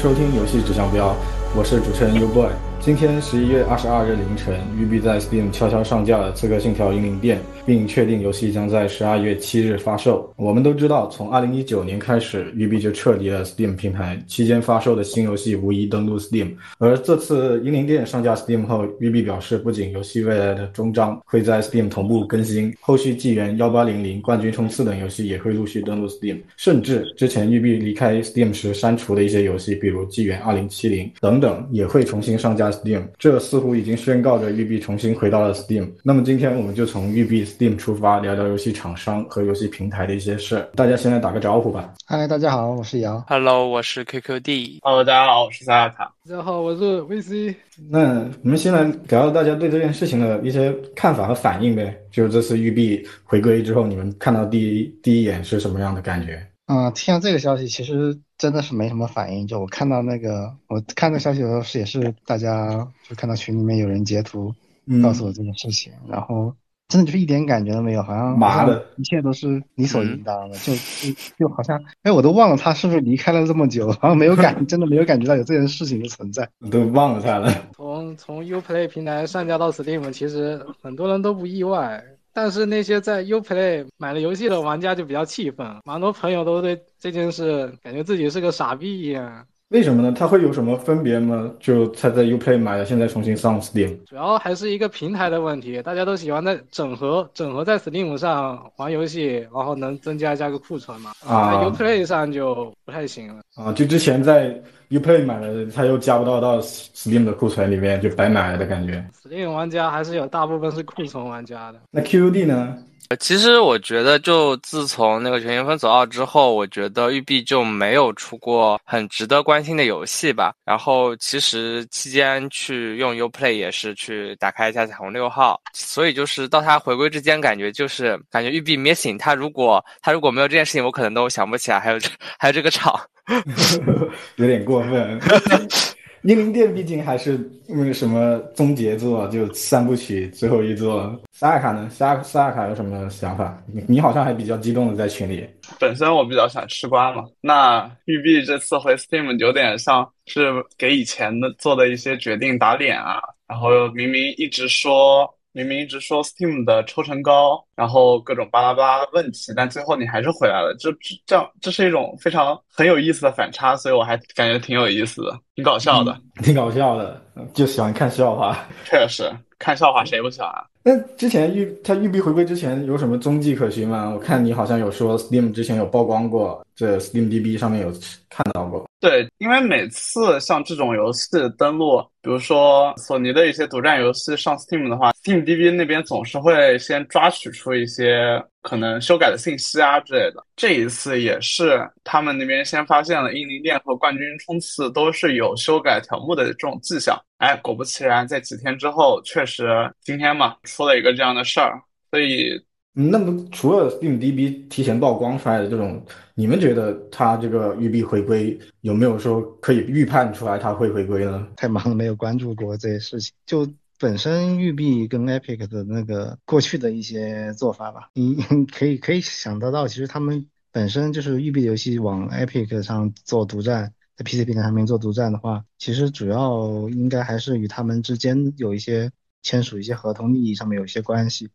收听游戏指向标，我是主持人 Uboy。今天十一月二十二日凌晨，育碧在 Steam 悄悄上架了《刺客信条：英灵殿》，并确定游戏将在十二月七日发售。我们都知道，从二零一九年开始，育碧就撤离了 Steam 平台，期间发售的新游戏无一登陆 Steam。而这次《英灵殿》上架 Steam 后，育碧表示，不仅游戏未来的终章会在 Steam 同步更新，后续《纪元幺八零零》《冠军冲刺》等游戏也会陆续登陆 Steam，甚至之前育碧离开 Steam 时删除的一些游戏，比如《纪元二零七零》等等，也会重新上架。Steam，这似乎已经宣告着育碧重新回到了 Steam。那么今天我们就从育碧 Steam 出发，聊聊游戏厂商和游戏平台的一些事。大家先来打个招呼吧。嗨，大家好，我是杨。Hello，我是 QQD。Hello，大家好，我是萨亚卡。大家好，我是 VC。那我们先来聊聊大家对这件事情的一些看法和反应呗。就是这次育碧回归之后，你们看到第一第一眼是什么样的感觉？啊，听到这个消息，其实真的是没什么反应。就我看到那个，我看到消息的时候是也是大家就看到群里面有人截图告诉我这件事情，然后真的就是一点感觉都没有，好像麻的，一切都是理所应当的，就就就好像哎，我都忘了他是不是离开了这么久，好像没有感，真的没有感觉到有这件事情的存在，都忘了他了。从从 UPlay 平台上架到 Steam，其实很多人都不意外。但是那些在 UPlay 买了游戏的玩家就比较气愤，蛮多朋友都对这件事感觉自己是个傻逼一样。为什么呢？它会有什么分别吗？就他在 UPlay 买的，现在重新上 Steam，主要还是一个平台的问题。大家都喜欢在整合整合在 Steam 上玩游戏，然后能增加加个库存嘛。啊，在 UPlay 上就不太行了。啊，就之前在 UPlay 买了，他又加不到到 Steam 的库存里面，就白买了的感觉。Steam 玩家还是有大部分是库存玩家的。那 QD 呢？其实我觉得，就自从那个《全新分走二》之后，我觉得育碧就没有出过很值得关心的游戏吧。然后其实期间去用 UPlay 也是去打开一下彩虹六号，所以就是到它回归之间，感觉就是感觉育碧 missing。他如果他如果没有这件事情，我可能都想不起来还有这 还有这个厂，有点过分。英灵殿毕竟还是那个什么终结作，就三部曲最后一作。萨尔卡呢？萨萨尔卡有什么想法？你你好像还比较激动的在群里。本身我比较想吃瓜嘛。那育碧这次回 Steam 有点像是给以前的做的一些决定打脸啊。然后明明一直说。明明一直说 Steam 的抽成高，然后各种巴拉巴拉的问题，但最后你还是回来了，这这样这是一种非常很有意思的反差，所以我还感觉挺有意思的，挺搞笑的，挺搞笑的，就喜欢看笑话。确实，看笑话谁不喜欢？那之前育他育碧回归之前有什么踪迹可循吗？我看你好像有说 Steam 之前有曝光过，这 SteamDB 上面有看到过。对，因为每次像这种游戏登录，比如说索尼的一些独占游戏上 Steam 的话，SteamDB 那边总是会先抓取出一些可能修改的信息啊之类的。这一次也是他们那边先发现了《英灵殿》和《冠军冲刺》都是有修改条目的这种迹象。哎，果不其然，在几天之后，确实今天嘛出了一个这样的事儿，所以。那么除了 SteamDB 提前曝光出来的这种，你们觉得它这个育碧回归有没有说可以预判出来它会回归呢？太忙了，没有关注过这些事情。就本身育碧跟 Epic 的那个过去的一些做法吧，你可以可以想得到，其实他们本身就是育碧游戏往 Epic 上做独占，在 PC 平台上面做独占的话，其实主要应该还是与他们之间有一些签署一些合同利益上面有一些关系。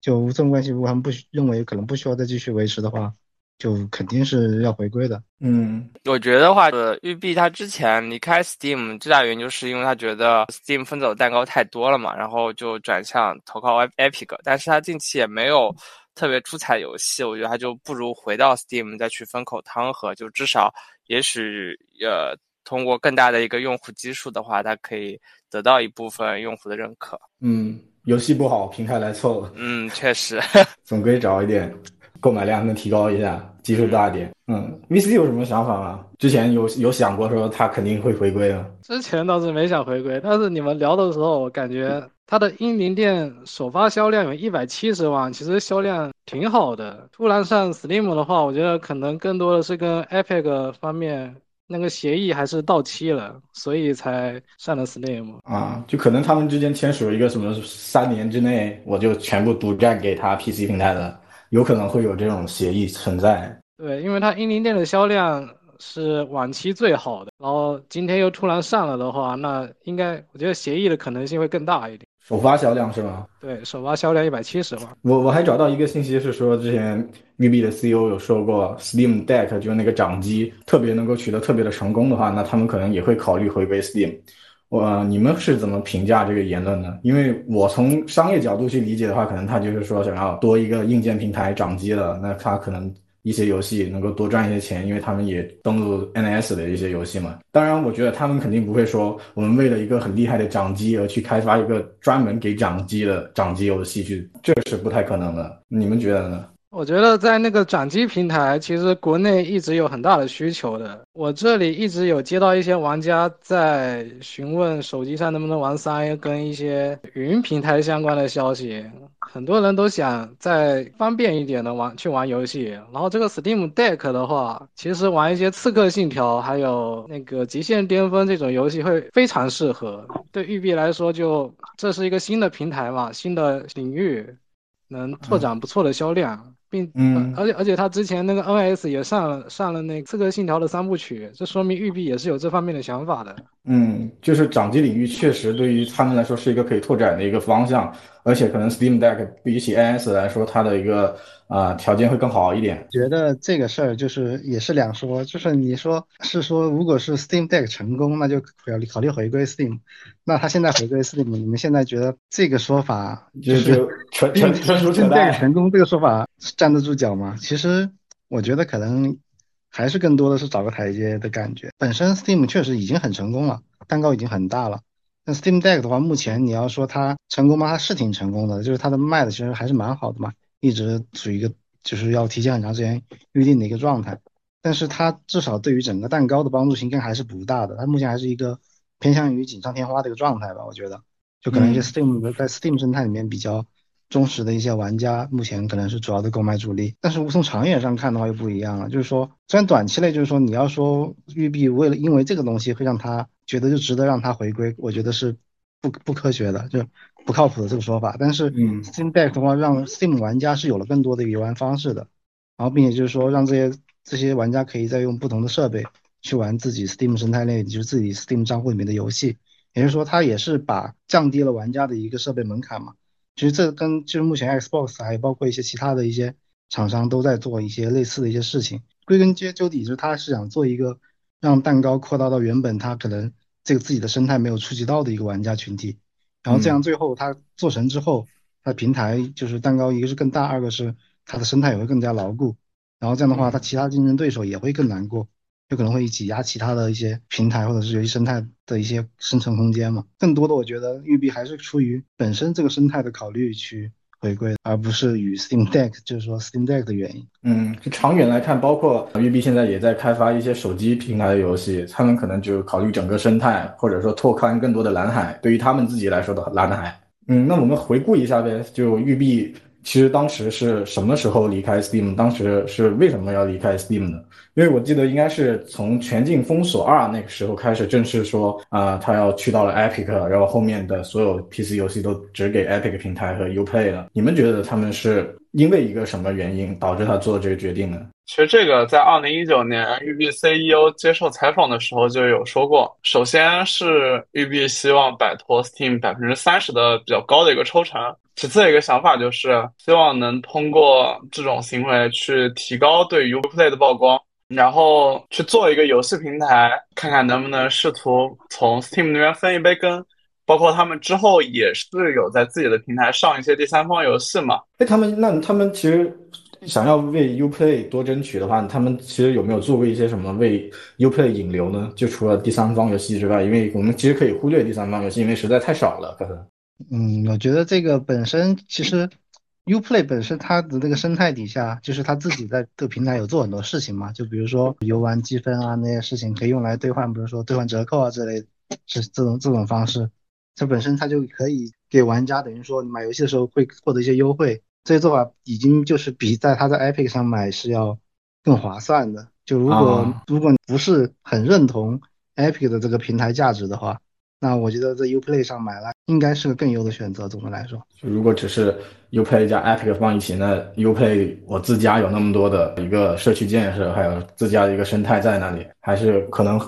就这种关系，如果他们不认为可能不需要再继续维持的话，就肯定是要回归的。嗯，我觉得话，呃，育碧他之前离开 Steam 最大原因就是因为他觉得 Steam 分走的蛋糕太多了嘛，然后就转向投靠 Epic。但是他近期也没有特别出彩游戏，我觉得他就不如回到 Steam 再去分口汤喝，就至少也许呃通过更大的一个用户基数的话，他可以得到一部分用户的认可。嗯。游戏不好，平台来凑。嗯，确实，总归找一点，购买量能提高一下，基数大一点。嗯，VC 有什么想法吗？之前有有想过说他肯定会回归啊？之前倒是没想回归，但是你们聊的时候，我感觉他的英灵殿首发销量有一百七十万，其实销量挺好的。突然上 Steam 的话，我觉得可能更多的是跟 Epic 方面。那个协议还是到期了，所以才上了 Steam 啊，就可能他们之间签署了一个什么三年之内我就全部独占给他 PC 平台的，有可能会有这种协议存在。对，因为它英灵殿的销量是往期最好的，然后今天又突然上了的话，那应该我觉得协议的可能性会更大一点。首发销量是吗？对，首发销量一百七十万。我我还找到一个信息是说，之前育碧的 CEO 有说过，Steam Deck 就是那个掌机特别能够取得特别的成功的话，那他们可能也会考虑回归 Steam。我你们是怎么评价这个言论呢？因为我从商业角度去理解的话，可能他就是说想要多一个硬件平台掌机了，那他可能。一些游戏能够多赚一些钱，因为他们也登录 NS 的一些游戏嘛。当然，我觉得他们肯定不会说我们为了一个很厉害的掌机而去开发一个专门给掌机的掌机游戏去，这是不太可能的。你们觉得呢？我觉得在那个掌机平台，其实国内一直有很大的需求的。我这里一直有接到一些玩家在询问手机上能不能玩三 A 跟一些云平台相关的消息。很多人都想再方便一点的玩去玩游戏。然后这个 Steam Deck 的话，其实玩一些刺客信条还有那个极限巅峰这种游戏会非常适合。对育碧来说，就这是一个新的平台嘛，新的领域，能拓展不错的销量。并嗯，而且而且他之前那个 NS 也上了上了那《刺客信条》的三部曲，这说明育碧也是有这方面的想法的。嗯，就是掌机领域确实对于他们来说是一个可以拓展的一个方向，而且可能 Steam Deck 比起 NS 来说，它的一个。啊，条件会更好一点。觉得这个事儿就是也是两说，就是你说是说，如果是 Steam Deck 成功，那就考虑考虑回归 Steam。那他现在回归 Steam，你们现在觉得这个说法就是纯纯纯属扯淡？成功这个说法站得住脚吗？其实我觉得可能还是更多的是找个台阶的感觉。本身 Steam 确实已经很成功了，蛋糕已经很大了。那 Steam Deck 的话，目前你要说它成功吗？它是挺成功的，就是它的卖的其实还是蛮好的嘛。一直处于一个就是要提前很长时间预定的一个状态，但是它至少对于整个蛋糕的帮助性应该还是不大的。它目前还是一个偏向于锦上添花的一个状态吧，我觉得。就可能一些 Steam 在 Steam 生态里面比较忠实的一些玩家，目前可能是主要的购买主力。但是从长远上看的话又不一样了，就是说虽然短期内就是说你要说育碧为了因为这个东西会让他觉得就值得让他回归，我觉得是不不科学的，就。不靠谱的这个说法，但是 Steam Deck 的话，让 Steam 玩家是有了更多的游玩方式的，然后并且就是说，让这些这些玩家可以再用不同的设备去玩自己 Steam 生态内，就是自己 Steam 账户里面的游戏，也就是说，它也是把降低了玩家的一个设备门槛嘛。其实这跟就是目前 Xbox 还有包括一些其他的一些厂商都在做一些类似的一些事情，归根结究底，就是他是想做一个让蛋糕扩大到原本他可能这个自己的生态没有触及到的一个玩家群体。然后这样最后它做成之后，它平台就是蛋糕，一个是更大，二个是它的生态也会更加牢固。然后这样的话，它其他竞争对手也会更难过，有可能会挤压其他的一些平台或者是游戏生态的一些生存空间嘛。更多的，我觉得育碧还是出于本身这个生态的考虑去回归，而不是与 Steam Deck 就是说 Steam Deck 的原因。嗯，就长远来看，包括育碧现在也在开发一些手机平台的游戏，他们可能就考虑整个生态，或者说拓宽更多的蓝海，对于他们自己来说的蓝海。嗯，那我们回顾一下呗，就育碧其实当时是什么时候离开 Steam？当时是为什么要离开 Steam 呢？因为我记得应该是从《全境封锁二》那个时候开始正式说啊，他要去到了 Epic，然后后面的所有 PC 游戏都只给 Epic 平台和 Uplay 了。你们觉得他们是？因为一个什么原因导致他做这个决定呢？其实这个在二零一九年育碧 CEO 接受采访的时候就有说过。首先是育碧希望摆脱 Steam 百分之三十的比较高的一个抽成，其次一个想法就是希望能通过这种行为去提高对 Uplay 的曝光，然后去做一个游戏平台，看看能不能试图从 Steam 那边分一杯羹。包括他们之后也是有在自己的平台上一些第三方游戏嘛？哎，他们那他们其实想要为 Uplay 多争取的话，他们其实有没有做过一些什么为 Uplay 引流呢？就除了第三方游戏之外，因为我们其实可以忽略第三方游戏，因为实在太少了，可能。嗯，我觉得这个本身其实 Uplay 本身它的那个生态底下，就是它自己在这个平台有做很多事情嘛，就比如说游玩积分啊那些事情可以用来兑换，比如说兑换折扣啊之类，是这种这种方式。它本身它就可以给玩家等于说你买游戏的时候会获得一些优惠，这些做法已经就是比在他在 Epic 上买是要更划算的。就如果如果不是很认同 Epic 的这个平台价值的话，那我觉得在 Uplay 上买了应该是个更优的选择。总的来说，就如果只是 Uplay 加 Epic 放一起，那 Uplay 我自家有那么多的一个社区建设，还有自家的一个生态在那里，还是可能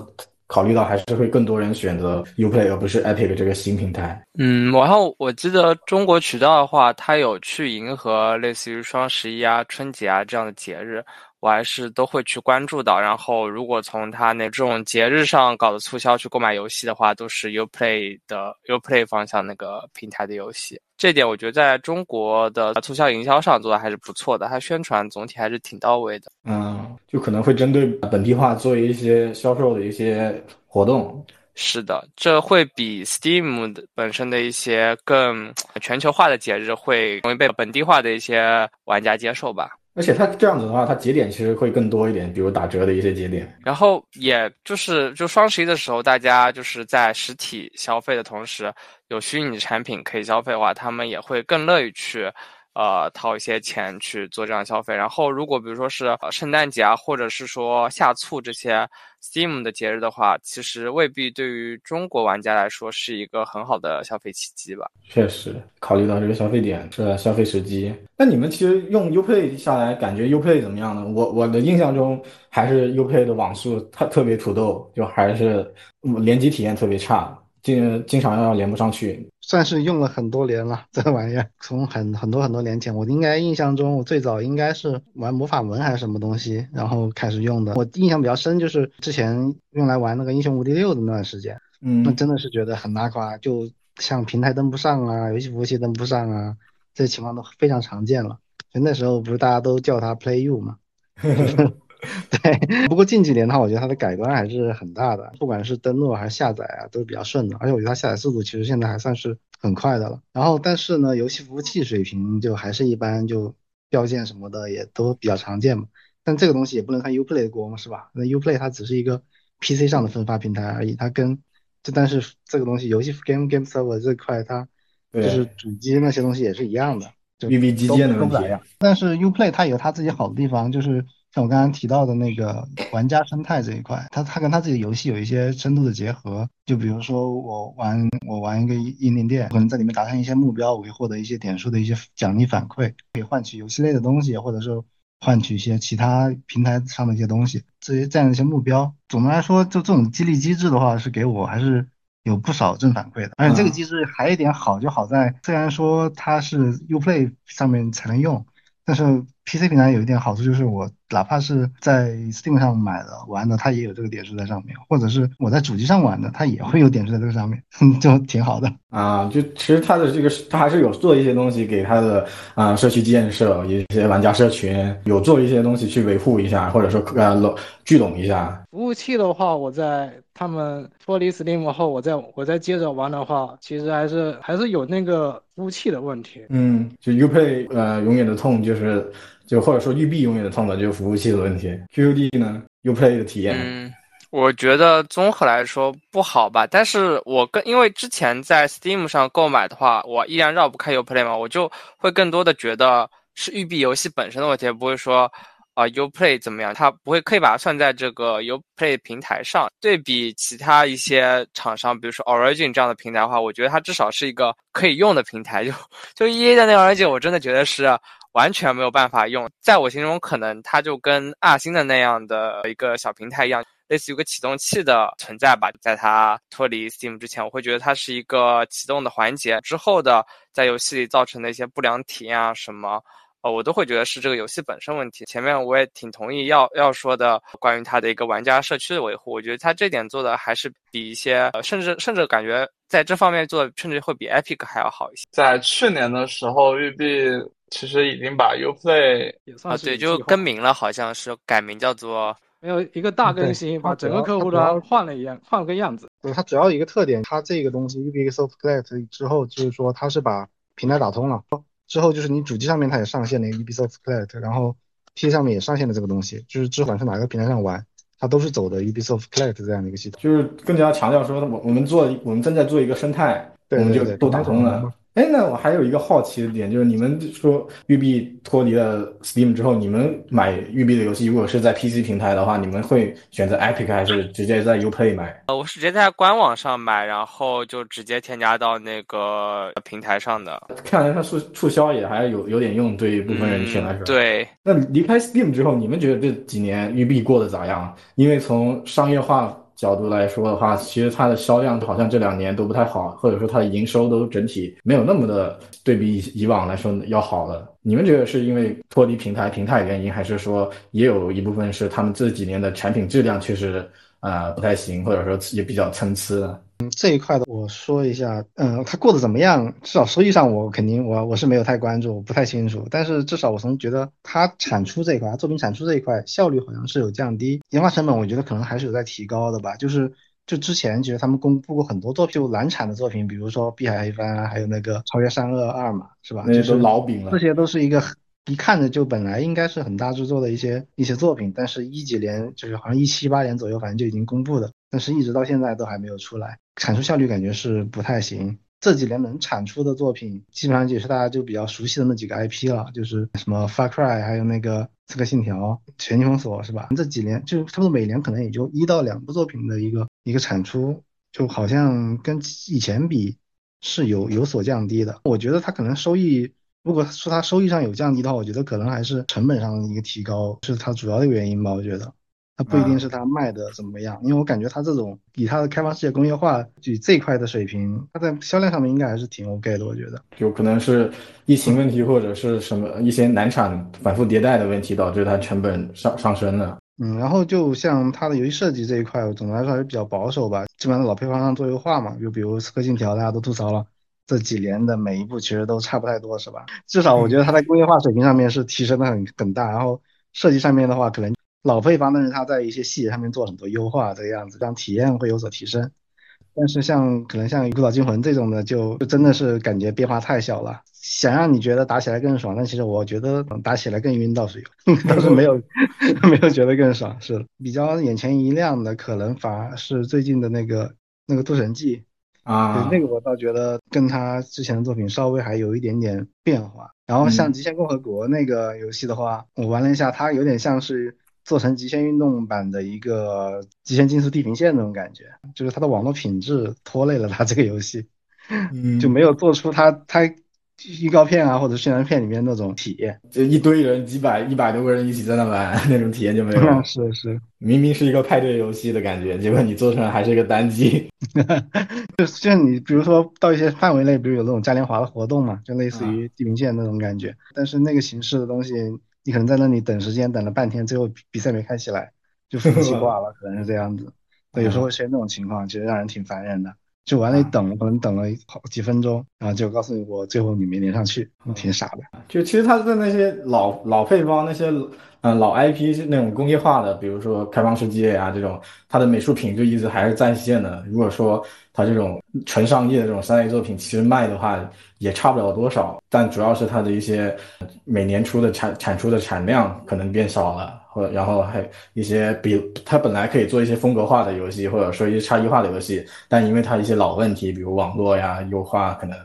考虑到还是会更多人选择 Uplay 而不是 Epic 这个新平台。嗯，然后我记得中国渠道的话，它有去迎合类似于双十一啊、春节啊这样的节日。我还是都会去关注到，然后如果从它那这种节日上搞的促销去购买游戏的话，都是 Uplay 的 Uplay 方向那个平台的游戏。这点我觉得在中国的促销营销上做的还是不错的，它宣传总体还是挺到位的。嗯，就可能会针对本地化做一些销售的一些活动。是的，这会比 Steam 的本身的一些更全球化的节日会容易被本地化的一些玩家接受吧。而且它这样子的话，它节点其实会更多一点，比如打折的一些节点。然后也就是就双十一的时候，大家就是在实体消费的同时，有虚拟产品可以消费的话，他们也会更乐意去。呃，掏一些钱去做这样消费，然后如果比如说是圣诞节啊，或者是说下促这些 Steam 的节日的话，其实未必对于中国玩家来说是一个很好的消费契机吧。确实，考虑到这个消费点是消费时机。那你们其实用 Uplay 下来，感觉 Uplay 怎么样呢？我我的印象中还是 Uplay 的网速它特别土豆，就还是联机体验特别差。经经常要连不上去，算是用了很多年了。这个玩意儿从很很多很多年前，我应该印象中，我最早应该是玩魔法门还是什么东西，然后开始用的。我印象比较深，就是之前用来玩那个英雄无敌六的那段时间，嗯，那真的是觉得很拉垮，就像平台登不上啊，游戏服务器登不上啊，这些情况都非常常见了。就那时候不是大家都叫它 Play You 吗？对，不过近几年的话，我觉得它的改观还是很大的，不管是登录还是下载啊，都是比较顺的。而且我觉得它下载速度其实现在还算是很快的了。然后，但是呢，游戏服务器水平就还是一般，就掉线什么的也都比较常见嘛。但这个东西也不能看 Uplay 的锅嘛，是吧？那 Uplay 它只是一个 PC 上的分发平台而已，它跟就但是这个东西游戏 Game Game Server 这块它就是主机那些东西也是一样的，就 B B 基建的问题。但是 Uplay 它有它自己好的地方，就是。像我刚刚提到的那个玩家生态这一块，它它跟它自己的游戏有一些深度的结合。就比如说我玩我玩一个英灵殿，可能在里面达成一些目标，我会获得一些点数的一些奖励反馈，可以换取游戏类的东西，或者是换取一些其他平台上的一些东西。这些这样的一些目标，总的来说，就这种激励机制的话，是给我还是有不少正反馈的。而且这个机制还有一点好，就好在虽然说它是 Uplay 上面才能用，但是。PC 平台有一点好处就是，我哪怕是在 Steam 上买的玩的，它也有这个点数在上面；或者是我在主机上玩的，它也会有点数在这个上面，就挺好的啊。就其实它的这个，它还是有做一些东西给它的啊社区建设，一些玩家社群有做一些东西去维护一下，或者说呃拢聚拢一下。服务器的话，我在他们脱离 Steam 后，我再我再接着玩的话，其实还是还是有那个服务器的问题。嗯，就 Uplay 呃永远的痛就是。就或者说育碧永远的痛的就是服务器的问题。QUD 呢？Uplay 的体验？嗯，我觉得综合来说不好吧。但是我跟因为之前在 Steam 上购买的话，我依然绕不开 Uplay 嘛，我就会更多的觉得是育碧游戏本身的问题，不会说啊 Uplay 怎么样，它不会可以把它算在这个 Uplay 平台上。对比其他一些厂商，比如说 Origin 这样的平台的话，我觉得它至少是一个可以用的平台。就就 EA 的那个 Origin，我真的觉得是。完全没有办法用，在我心中，可能它就跟二星的那样的一个小平台一样，类似于一个启动器的存在吧。在它脱离 Steam 之前，我会觉得它是一个启动的环节，之后的在游戏里造成的一些不良体验啊什么，呃，我都会觉得是这个游戏本身问题。前面我也挺同意要要说的关于它的一个玩家社区的维护，我觉得它这点做的还是比一些，呃，甚至甚至感觉在这方面做的甚至会比 Epic 还要好一些。在去年的时候，育碧。其实已经把 Uplay 也算啊，对，就更名了，好像是改名叫做没有一个大更新，把整个客户端换了一样，换了个样子。对，它主要一个特点，它这个东西 Ubisoft Connect 之后，就是说它是把平台打通了，之后就是你主机上面它也上线了 Ubisoft Connect，然后 PC 上面也上线了这个东西，就是不管是哪个平台上玩，它都是走的 Ubisoft Connect 这样的一个系统，就是更加强调说，我我们做我们正在做一个生态，对我们就都打通了。哎，那我还有一个好奇的点，就是你们说育碧脱离了 Steam 之后，你们买育碧的游戏，如果是在 PC 平台的话，你们会选择 Epic 还是直接在 Uplay 买？呃，我是直接在官网上买，然后就直接添加到那个平台上的。看来它促促销也还有有点用，对于部分人群来说。对。那离开 Steam 之后，你们觉得这几年育碧过得咋样？因为从商业化。角度来说的话，其实它的销量好像这两年都不太好，或者说它的营收都整体没有那么的对比以以往来说要好了。你们觉得是因为脱离平台平台原因，还是说也有一部分是他们这几年的产品质量确实啊不太行，或者说也比较参差呢？这一块的我说一下，嗯，他过得怎么样？至少收益上我肯定我我是没有太关注，我不太清楚。但是至少我从觉得他产出这一块，他作品产出这一块效率好像是有降低，研发成本我觉得可能还是有在提高的吧。就是就之前其实他们公布过很多作品，就难产的作品，比如说《碧海黑帆》啊，还有那个《超越善恶二》嘛，是吧？那是老饼了。这些都是一个一看着就本来应该是很大制作的一些一些作品，但是一几年就是好像一七八年左右，反正就已经公布的，但是一直到现在都还没有出来。产出效率感觉是不太行，这几年能产出的作品基本上也是大家就比较熟悉的那几个 IP 了，就是什么 Far Cry，还有那个刺客信条、全境封锁，是吧？这几年就差不多每年可能也就一到两部作品的一个一个产出，就好像跟以前比是有有所降低的。我觉得它可能收益，如果说它收益上有降低的话，我觉得可能还是成本上的一个提高是它主要的原因吧，我觉得。它不一定是它卖的怎么样，因为我感觉它这种以它的开放世界工业化就这一块的水平，它在销量上面应该还是挺 OK 的，我觉得。有可能是疫情问题或者是什么一些难产、反复迭代的问题导致它成本上上升了。嗯，然后就像它的游戏设计这一块，总的来说还是比较保守吧，基本上老配方上做优化嘛。就比如《刺客信条》，大家都吐槽了，这几年的每一步其实都差不太多，是吧？至少我觉得它在工业化水平上面是提升的很很大，然后设计上面的话，可能。老配方，但是它在一些细节上面做很多优化，这个样子让体验会有所提升。但是像可能像《孤岛惊魂》这种的，就就真的是感觉变化太小了。想让你觉得打起来更爽，但其实我觉得打起来更晕倒是有，倒是没有 没有觉得更爽。是比较眼前一亮的，可能反而是最近的那个那个《渡神记》啊，那个我倒觉得跟他之前的作品稍微还有一点点变化。然后像《极限共和国》那个游戏的话，我玩了一下，它有点像是。做成极限运动版的一个极限竞速地平线那种感觉，就是它的网络品质拖累了它这个游戏，就没有做出它它预告片啊或者宣传片里面那种体验，就一堆人几百一百多个人一起在那玩 那种体验就没有了。是是，明明是一个派对游戏的感觉，结果你做出来还是一个单机。就像你比如说到一些范围内，比如有那种嘉年华的活动嘛，就类似于地平线那种感觉，但是那个形式的东西。你可能在那里等时间，等了半天，最后比赛没开起来，就服务器挂了，可能是这样子。对，有时候会出现这种情况，其实让人挺烦人的。就完了，一等，可能等了好几分钟，然后就告诉你我最后你没连上去，挺傻的。就其实他在那些老老配方那些。嗯，老 IP 是那种工业化的，比如说开放世界呀这种，它的美术品质一直还是在线的。如果说它这种纯商业的这种三 A 作品，其实卖的话也差不了多少。但主要是它的一些每年出的产产出的产量可能变少了，或然后还一些比它本来可以做一些风格化的游戏，或者说一些差异化的游戏，但因为它一些老问题，比如网络呀优化，可能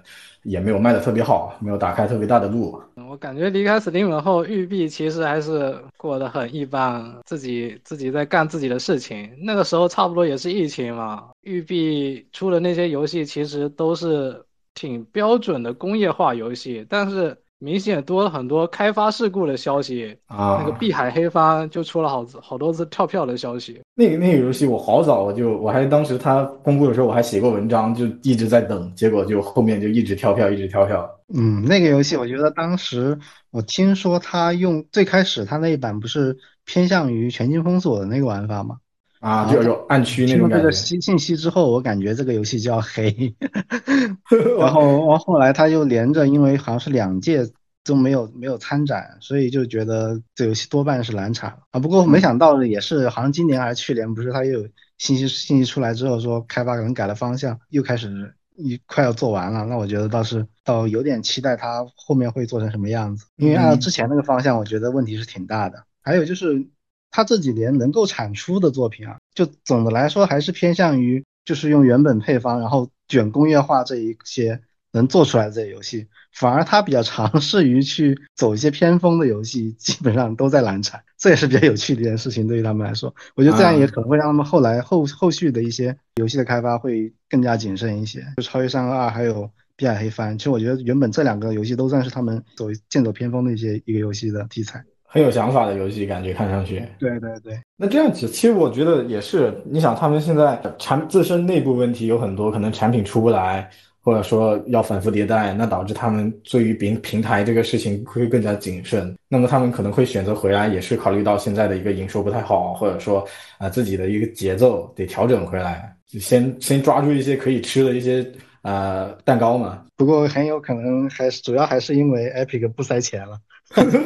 也没有卖的特别好，没有打开特别大的路。我感觉离开 Steam 后，育碧其实还是过得很一般，自己自己在干自己的事情。那个时候差不多也是疫情嘛，育碧出的那些游戏其实都是挺标准的工业化游戏，但是。明显多了很多开发事故的消息啊，那个碧海黑帆就出了好好多次跳票的消息。那个那个游戏我好早我就我还当时他公布的时候我还写过文章，就一直在等，结果就后面就一直跳票，一直跳票。嗯，那个游戏我觉得当时我听说他用最开始他那一版不是偏向于全境封锁的那个玩法吗？啊，就有暗区那种感觉。这个信信息之后，我感觉这个游戏就要黑。然后，然后后来他又连着，因为好像是两届都没有没有参展，所以就觉得这游戏多半是难产啊。不过没想到也是，好像今年还是去年，不是他又有信息信息出来之后说开发可能改了方向，又开始一快要做完了。那我觉得倒是倒有点期待他后面会做成什么样子，因为按照之前那个方向，我觉得问题是挺大的。还有就是。他这几年能够产出的作品啊，就总的来说还是偏向于就是用原本配方，然后卷工业化这一些能做出来这些游戏，反而他比较尝试于去走一些偏锋的游戏，基本上都在难产，这也是比较有趣的一件事情。对于他们来说，我觉得这样也可能会让他们后来后后续的一些游戏的开发会更加谨慎一些。就超越山河二还有碧海黑帆，其实我觉得原本这两个游戏都算是他们走剑走偏锋的一些一个游戏的题材。很有想法的游戏，感觉看上去。对对对，那这样子，其实我觉得也是。你想，他们现在产自身内部问题有很多，可能产品出不来，或者说要反复迭代，那导致他们对于平平台这个事情会更加谨慎。那么他们可能会选择回来，也是考虑到现在的一个营收不太好，或者说啊自己的一个节奏得调整回来，先先抓住一些可以吃的一些呃蛋糕嘛。不过很有可能还是主要还是因为 Epic 不塞钱了。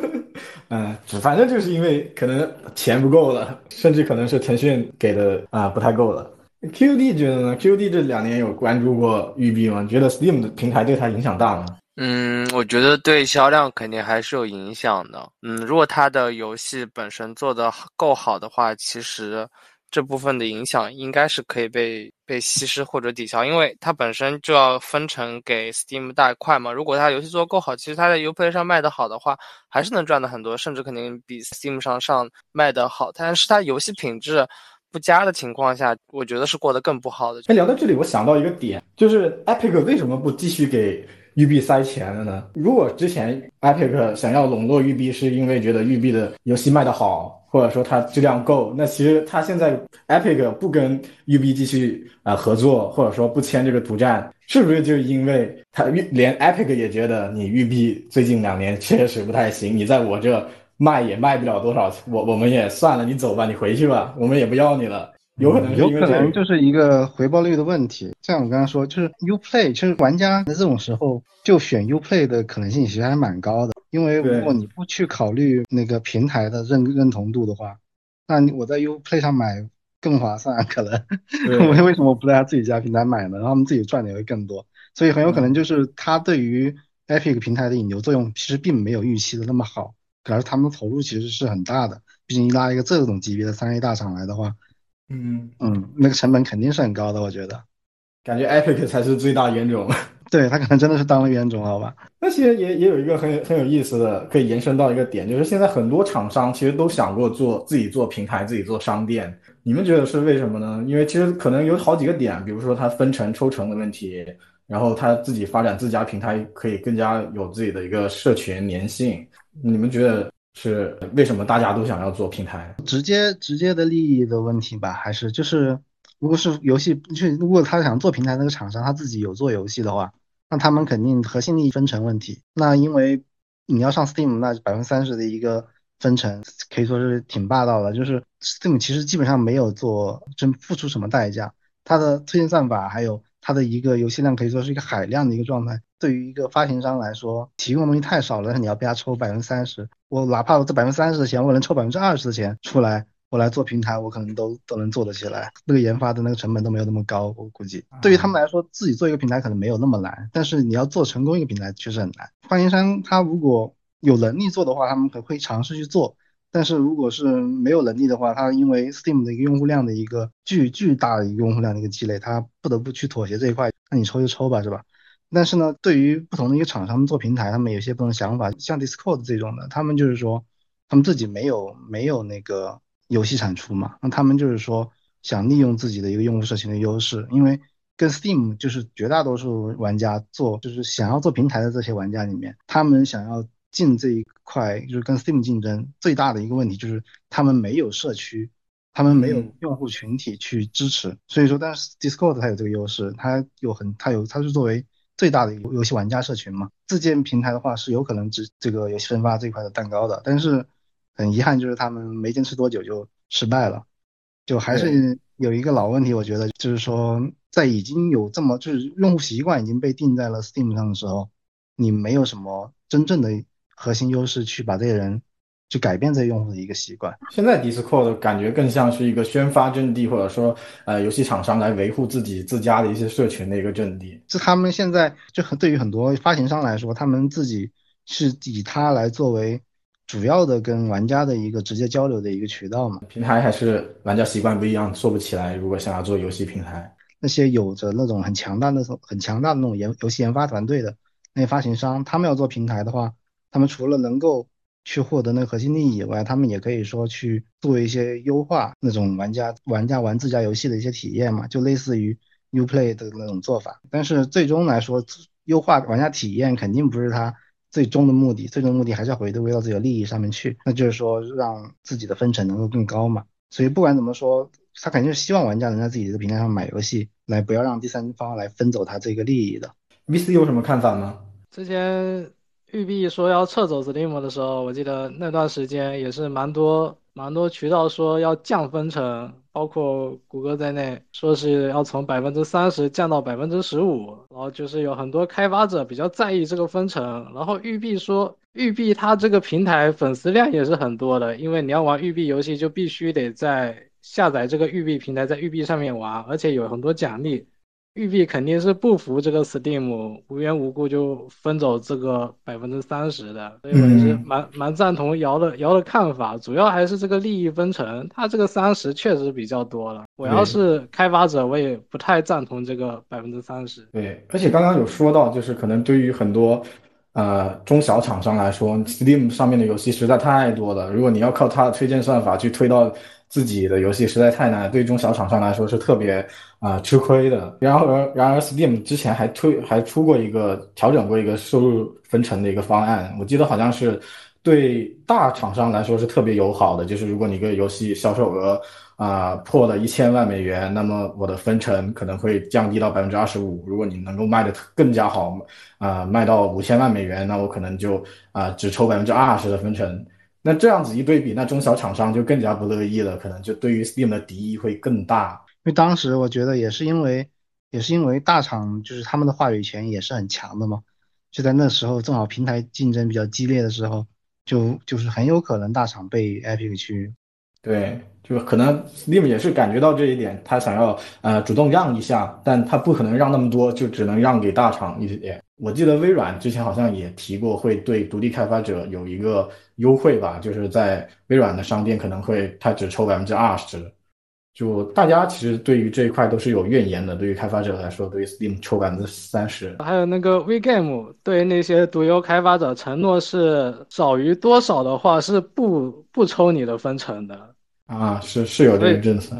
嗯，反正就是因为可能钱不够了，甚至可能是腾讯给的啊不太够了。QD 觉得呢？QD 这两年有关注过育碧吗？你觉得 Steam 的平台对他影响大吗？嗯，我觉得对销量肯定还是有影响的。嗯，如果他的游戏本身做的够好的话，其实。这部分的影响应该是可以被被稀释或者抵消，因为它本身就要分成给 Steam 大块嘛。如果它游戏做得够好，其实它在 Uplay 上卖得好的话，还是能赚的很多，甚至肯定比 Steam 上上卖得好。但是它游戏品质不佳的情况下，我觉得是过得更不好的。哎，聊到这里，我想到一个点，就是 Epic 为什么不继续给育碧塞钱了呢？如果之前 Epic 想要笼络育碧，是因为觉得育碧的游戏卖得好。或者说它质量够，那其实它现在 Epic 不跟育碧继续啊合作，或者说不签这个独占，是不是就因为它连 Epic 也觉得你育碧最近两年 确实不太行，你在我这卖也卖不了多少，我我们也算了，你走吧，你回去吧，我们也不要你了。有可能有可能就是一个回报率的问题。像我刚刚说，就是 Uplay，其实玩家在这种时候就选 Uplay 的可能性其实还蛮高的。因为如果你不去考虑那个平台的认认同度的话，那我在 Uplay 上买更划算。可能我 为什么不在他自己家平台买呢？然后他们自己赚的也会更多。所以很有可能就是他对于 Epic 平台的引流作用其实并没有预期的那么好。可是他们的投入其实是很大的，毕竟一拉一个这种级别的三 A 大厂来的话。嗯嗯，那个成本肯定是很高的，我觉得，感觉 Epic 才是最大冤种。对他可能真的是当了冤种，好吧？那其实也也有一个很很有意思的，可以延伸到一个点，就是现在很多厂商其实都想过做自己做平台，自己做商店。你们觉得是为什么呢？因为其实可能有好几个点，比如说它分成抽成的问题，然后他自己发展自家平台可以更加有自己的一个社群粘性。你们觉得？是为什么大家都想要做平台？直接直接的利益的问题吧，还是就是，如果是游戏，就如果他想做平台那个厂商他自己有做游戏的话，那他们肯定核心利益分成问题。那因为你要上 Steam，那百分之三十的一个分成可以说是挺霸道的。就是 Steam 其实基本上没有做真付出什么代价，它的推荐算法还有它的一个游戏量可以说是一个海量的一个状态。对于一个发行商来说，提供的东西太少了，你要被他抽百分之三十，我哪怕我这百分之三十的钱，我能抽百分之二十的钱出来，我来做平台，我可能都都能做得起来。那个研发的那个成本都没有那么高，我估计对于他们来说，自己做一个平台可能没有那么难，但是你要做成功一个平台确实很难。发行商他如果有能力做的话，他们可会尝试去做，但是如果是没有能力的话，他因为 Steam 的一个用户量的一个巨巨大的一个用户量的一个积累，他不得不去妥协这一块。那你抽就抽吧，是吧？但是呢，对于不同的一个厂商做平台，他们有些不同的想法。像 Discord 这种的，他们就是说，他们自己没有没有那个游戏产出嘛，那他们就是说想利用自己的一个用户社群的优势，因为跟 Steam 就是绝大多数玩家做，就是想要做平台的这些玩家里面，他们想要进这一块，就是跟 Steam 竞争最大的一个问题就是他们没有社区，他们没有用户群体去支持。所以说，但是 Discord 它有这个优势，它有很它有它是作为最大的游戏玩家社群嘛，自建平台的话是有可能只这个游戏分发这一块的蛋糕的，但是很遗憾就是他们没坚持多久就失败了，就还是有一个老问题，我觉得就是说在已经有这么就是用户习惯已经被定在了 Steam 上的时候，你没有什么真正的核心优势去把这些人。去改变这用户的一个习惯。现在 Discord 感觉更像是一个宣发阵地，或者说，呃，游戏厂商来维护自己自家的一些社群的一个阵地。是他们现在就很对于很多发行商来说，他们自己是以它来作为主要的跟玩家的一个直接交流的一个渠道嘛。平台还是玩家习惯不一样，做不起来。如果想要做游戏平台，那些有着那种很强大的、很强大的那种研游戏研发团队的那些发行商，他们要做平台的话，他们除了能够去获得那个核心利益以外，他们也可以说去做一些优化那种玩家玩家玩自家游戏的一些体验嘛，就类似于 Uplay 的那种做法。但是最终来说，优化玩家体验肯定不是他最终的目的，最终目的还是要回归到自己的利益上面去，那就是说让自己的分成能够更高嘛。所以不管怎么说，他肯定是希望玩家能在自己的平台上买游戏，来不要让第三方来分走他这个利益的。VC 有什么看法吗？之前。育碧说要撤走 Steam 的时候，我记得那段时间也是蛮多蛮多渠道说要降分成，包括谷歌在内，说是要从百分之三十降到百分之十五，然后就是有很多开发者比较在意这个分成，然后育碧说，育碧它这个平台粉丝量也是很多的，因为你要玩育碧游戏就必须得在下载这个育碧平台，在育碧上面玩，而且有很多奖励。育碧肯定是不服这个 Steam 无缘无故就分走这个百分之三十的，所以我也是蛮蛮赞同姚的姚的看法，主要还是这个利益分成，它这个三十确实比较多了。我要是开发者，我也不太赞同这个百分之三十。对，而且刚刚有说到，就是可能对于很多呃中小厂商来说，Steam 上面的游戏实在太多了，如果你要靠它的推荐算法去推到。自己的游戏实在太难，对中小厂商来说是特别啊吃亏的。然而，然而，Steam 之前还推还出过一个调整过一个收入分成的一个方案，我记得好像是对大厂商来说是特别友好的，就是如果你个游戏销售额啊破了一千万美元，那么我的分成可能会降低到百分之二十五。如果你能够卖的更加好啊，卖到五千万美元，那我可能就啊只抽百分之二十的分成。那这样子一对比，那中小厂商就更加不乐意了，可能就对于 Steam 的敌意会更大。因为当时我觉得也是因为，也是因为大厂就是他们的话语权也是很强的嘛，就在那时候正好平台竞争比较激烈的时候，就就是很有可能大厂被 Epic 去。对，就是可能 Steam 也是感觉到这一点，他想要呃主动让一下，但他不可能让那么多，就只能让给大厂一点。我记得微软之前好像也提过，会对独立开发者有一个优惠吧，就是在微软的商店可能会他只抽百分之二十。就大家其实对于这一块都是有怨言的，对于开发者来说，对于 Steam 抽百分之三十。还有那个 WeGame 对那些独游开发者承诺是少于多少的话是不不抽你的分成的。啊，是是有这个政策。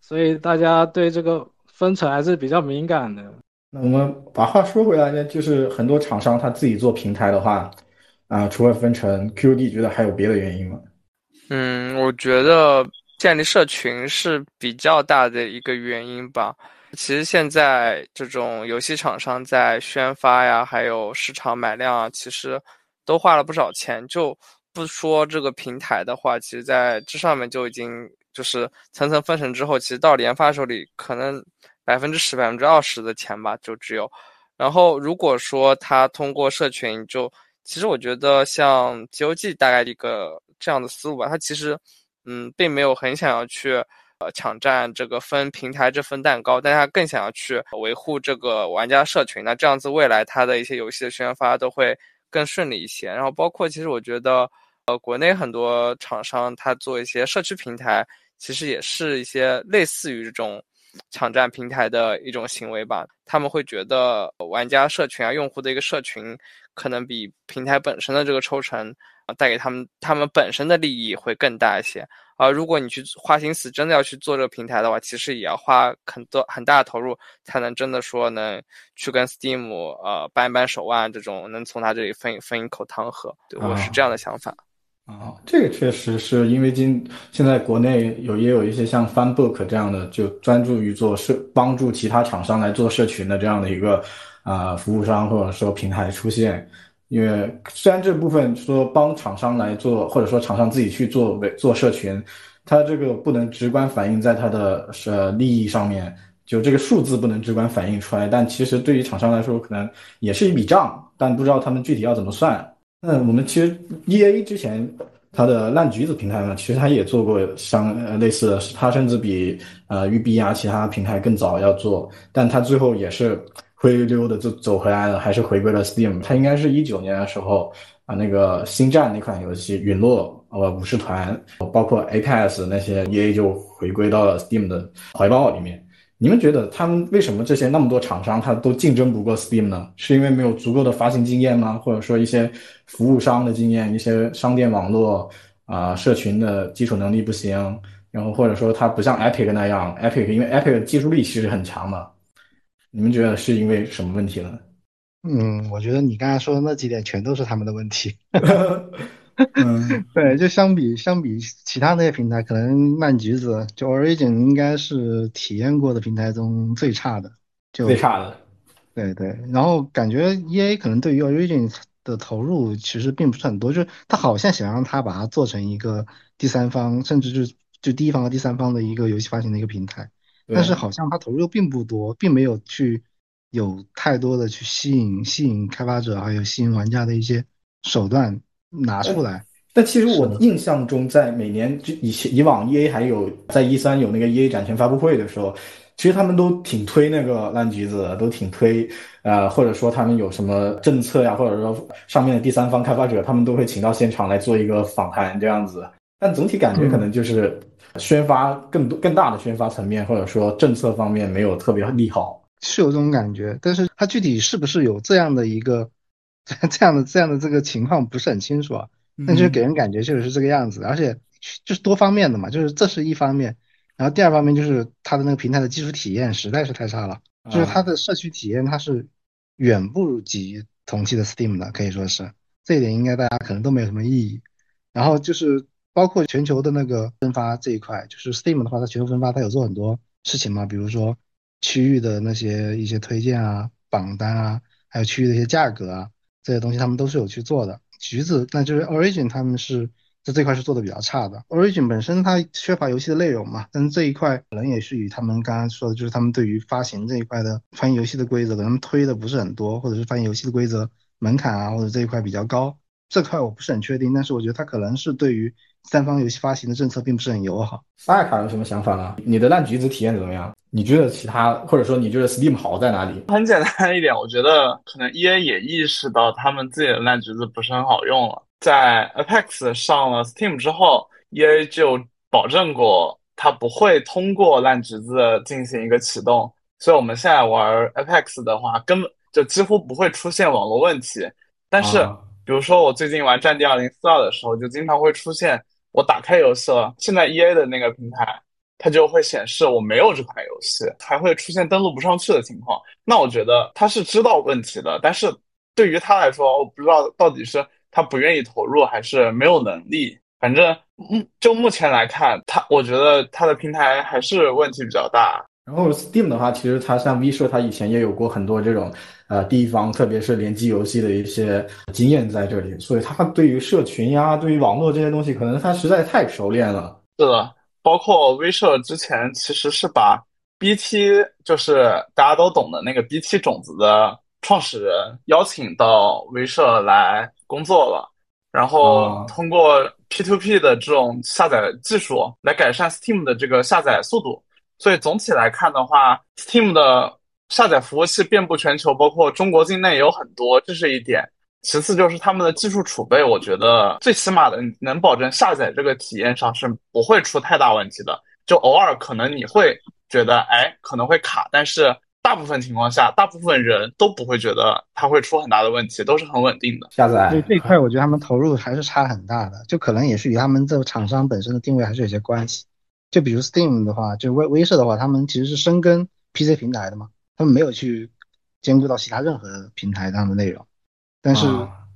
所以大家对这个分成还是比较敏感的。那我们把话说回来呢，就是很多厂商他自己做平台的话，啊，除了分成 QD，觉得还有别的原因吗？嗯，我觉得建立社群是比较大的一个原因吧。其实现在这种游戏厂商在宣发呀，还有市场买量啊，其实都花了不少钱。就不说这个平台的话，其实在这上面就已经就是层层分成之后，其实到研发手里可能。百分之十、百分之二十的钱吧，就只有。然后，如果说他通过社群，就其实我觉得像 GOG 大概一个这样的思路吧，他其实嗯，并没有很想要去呃抢占这个分平台这份蛋糕，但他更想要去维护这个玩家社群。那这样子，未来他的一些游戏的宣发都会更顺利一些。然后，包括其实我觉得，呃，国内很多厂商他做一些社区平台，其实也是一些类似于这种。抢占平台的一种行为吧，他们会觉得玩家社群啊，用户的一个社群，可能比平台本身的这个抽成，带给他们他们本身的利益会更大一些。而如果你去花心思，真的要去做这个平台的话，其实也要花很多很大的投入，才能真的说能去跟 Steam 呃扳一扳手腕，这种能从他这里分分一口汤喝。对我是这样的想法。啊，这个确实是因为今现在国内有也有一些像 FunBook 这样的，就专注于做社帮助其他厂商来做社群的这样的一个啊服务商或者说平台出现。因为虽然这部分说帮厂商来做，或者说厂商自己去做做社群，它这个不能直观反映在它的呃利益上面，就这个数字不能直观反映出来。但其实对于厂商来说，可能也是一笔账，但不知道他们具体要怎么算。那我们其实 E A 之前它的烂橘子平台呢，其实它也做过相呃类似的，它甚至比呃育碧啊其他平台更早要做，但它最后也是灰溜溜的就走回来了，还是回归了 Steam。它应该是一九年的时候啊，那个星战那款游戏陨落，呃武士团，包括 Apex 那些 E A 就回归到了 Steam 的怀抱里面。你们觉得他们为什么这些那么多厂商他都竞争不过 Steam 呢？是因为没有足够的发行经验吗？或者说一些服务商的经验，一些商店网络啊、社群的基础能力不行？然后或者说它不像 Epic 那样，Epic 因为 Epic 技术力其实很强嘛。你们觉得是因为什么问题呢？嗯，我觉得你刚才说的那几点全都是他们的问题。嗯，对，就相比相比其他那些平台，可能烂橘子就 Origin 应该是体验过的平台中最差的，就最差的。对对，然后感觉 EA 可能对于 Origin 的投入其实并不是很多，就是他好像想让他把它做成一个第三方，甚至是就第一方和第三方的一个游戏发行的一个平台，但是好像他投入并不多，并没有去有太多的去吸引吸引开发者还有吸引玩家的一些手段拿出来。但其实我印象中，在每年就以前以往 EA 还有在一三有那个 EA 展前发布会的时候，其实他们都挺推那个烂橘子的，都挺推，呃，或者说他们有什么政策呀，或者说上面的第三方开发者，他们都会请到现场来做一个访谈这样子。但总体感觉可能就是宣发更多更大的宣发层面，或者说政策方面没有特别利好，是有这种感觉。但是它具体是不是有这样的一个 这样的这样的这个情况不是很清楚啊。那就是给人感觉确实是这个样子，而且就是多方面的嘛，就是这是一方面，然后第二方面就是它的那个平台的技术体验实在是太差了，就是它的社区体验它是远不及同期的 Steam 的，可以说是这一点应该大家可能都没有什么异议。然后就是包括全球的那个分发这一块，就是 Steam 的话，它全球分发它有做很多事情嘛，比如说区域的那些一些推荐啊、榜单啊，还有区域的一些价格啊这些东西，他们都是有去做的。橘子，那就是 Origin，他们是在这块是做的比较差的。Origin 本身它缺乏游戏的内容嘛，但是这一块可能也是与他们刚刚说的，就是他们对于发行这一块的发行游戏的规则，可能推的不是很多，或者是发行游戏的规则门槛啊，或者这一块比较高。这块我不是很确定，但是我觉得它可能是对于三方游戏发行的政策并不是很友好。萨尔卡有什么想法呢？你的烂橘子体验怎么样？你觉得其他，或者说你觉得 Steam 好在哪里？很简单一点，我觉得可能 EA 也意识到他们自己的烂橘子不是很好用了。在 Apex 上了 Steam 之后，EA 就保证过它不会通过烂橘子进行一个启动，所以我们现在玩 Apex 的话，根本就几乎不会出现网络问题。但是，比如说我最近玩《战地二零四二》的时候，就经常会出现我打开游戏了，现在 EA 的那个平台，它就会显示我没有这款游戏，还会出现登录不上去的情况。那我觉得他是知道问题的，但是对于他来说，我不知道到底是。他不愿意投入，还是没有能力？反正，嗯，就目前来看，他我觉得他的平台还是问题比较大。然后 Steam 的话，其实它像 V 社，它以前也有过很多这种呃地方，特别是联机游戏的一些经验在这里，所以它对于社群呀，对于网络这些东西，可能它实在太熟练了。是的，包括 V 社之前其实是把 BT，就是大家都懂的那个 BT 种子的创始人邀请到 V 社来。工作了，然后通过 P2P 的这种下载技术来改善 Steam 的这个下载速度。所以总体来看的话，Steam 的下载服务器遍布全球，包括中国境内也有很多，这是一点。其次就是他们的技术储备，我觉得最起码的能保证下载这个体验上是不会出太大问题的。就偶尔可能你会觉得，哎，可能会卡，但是。大部分情况下，大部分人都不会觉得它会出很大的问题，都是很稳定的下载。对这一块，我觉得他们投入还是差很大的，就可能也是与他们这个厂商本身的定位还是有些关系。就比如 Steam 的话，就威威社的话，他们其实是深耕 PC 平台的嘛，他们没有去兼顾到其他任何平台上的内容。但是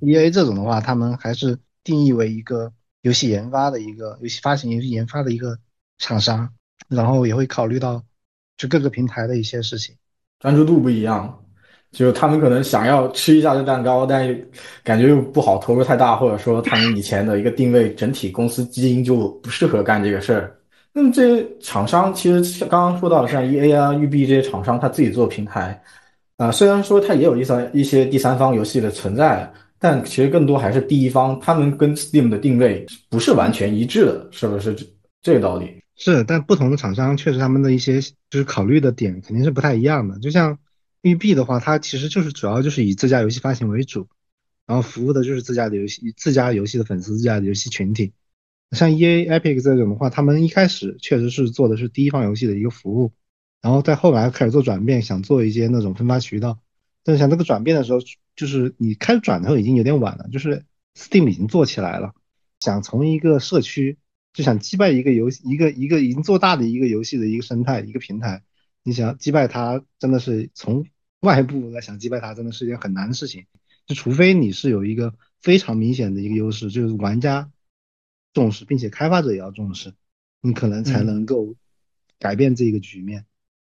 EA 这种的话，他们还是定义为一个游戏研发的一个游戏发行、游戏研发的一个厂商，然后也会考虑到就各个平台的一些事情。专注度不一样，就是他们可能想要吃一下这蛋糕，但是感觉又不好投入太大，或者说他们以前的一个定位，整体公司基因就不适合干这个事儿。那么这些厂商其实像刚刚说到的，像 E A 啊、育碧这些厂商，他自己做平台，啊，虽然说他也有一些一些第三方游戏的存在，但其实更多还是第一方，他们跟 Steam 的定位不是完全一致的，是不是这这个道理？是，但不同的厂商确实他们的一些就是考虑的点肯定是不太一样的。就像育碧的话，它其实就是主要就是以自家游戏发行为主，然后服务的就是自家的游戏、自家游戏的粉丝、自家的游戏群体。像 E A、Epic 这种的话，他们一开始确实是做的是第一方游戏的一个服务，然后在后来开始做转变，想做一些那种分发渠道。但是想这个转变的时候，就是你开始转的时候已经有点晚了，就是 Steam 已经做起来了，想从一个社区就想击败一个游戏，一个一个已经做大的一个游戏的一个生态一个平台，你想击败它，真的是从外部来想击败它，真的是一件很难的事情。就除非你是有一个非常明显的一个优势，就是玩家重视，并且开发者也要重视，你可能才能够改变这一个局面。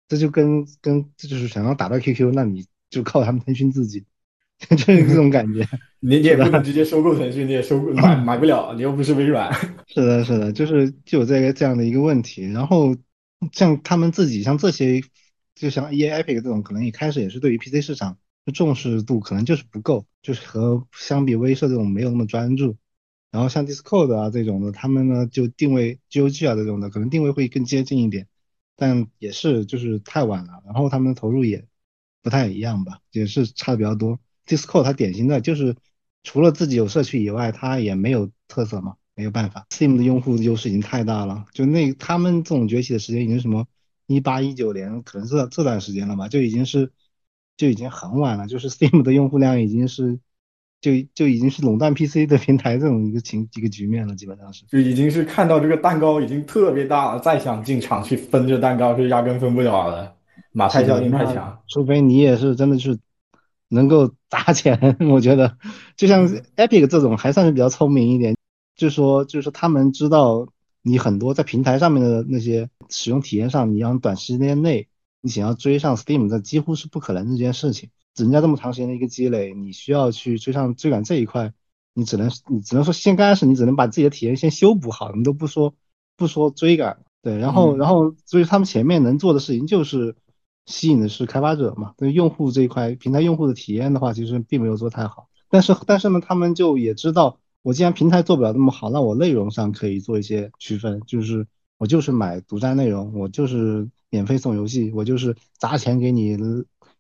这就跟跟这就是想要打到 QQ，那你就靠他们腾讯自己，就是这种感觉。你你也不能直接收购腾讯，你也收购买 买不了，你又不是微软。是的，是的，就是就有这个这样的一个问题。然后像他们自己，像这些，就像 EA、Epic 这种，可能一开始也是对于 PC 市场重视度可能就是不够，就是和相比威社这种没有那么专注。然后像 Discord 啊这种的，他们呢就定位 GOG 啊这种的，可能定位会更接近一点。但也是就是太晚了，然后他们的投入也不太一样吧，也是差的比较多。Discord 它典型的就是除了自己有社区以外，它也没有特色嘛，没有办法。Steam 的用户优势已经太大了，就那他们这种崛起的时间已经什么一八一九年，可能这这段时间了吧，就已经是就已经很晚了，就是 Steam 的用户量已经是。就就已经是垄断 PC 的平台这种一个情一个局面了，基本上是就已经是看到这个蛋糕已经特别大了，再想进场去分这蛋糕是压根分不了的，马太效应太强。除非你也是真的是能够砸钱，我觉得就像 Epic 这种还算是比较聪明一点，就说就是他们知道你很多在平台上面的那些使用体验上，你要短时间内你想要追上 Steam，这几乎是不可能这件事情。人家这么长时间的一个积累，你需要去追上追赶这一块，你只能你只能说先刚开始你只能把自己的体验先修补好，你都不说不说追赶，对，然后然后所以他们前面能做的事情就是吸引的是开发者嘛，对用户这一块平台用户的体验的话，其实并没有做太好，但是但是呢，他们就也知道，我既然平台做不了那么好，那我内容上可以做一些区分，就是我就是买独占内容，我就是免费送游戏，我就是砸钱给你。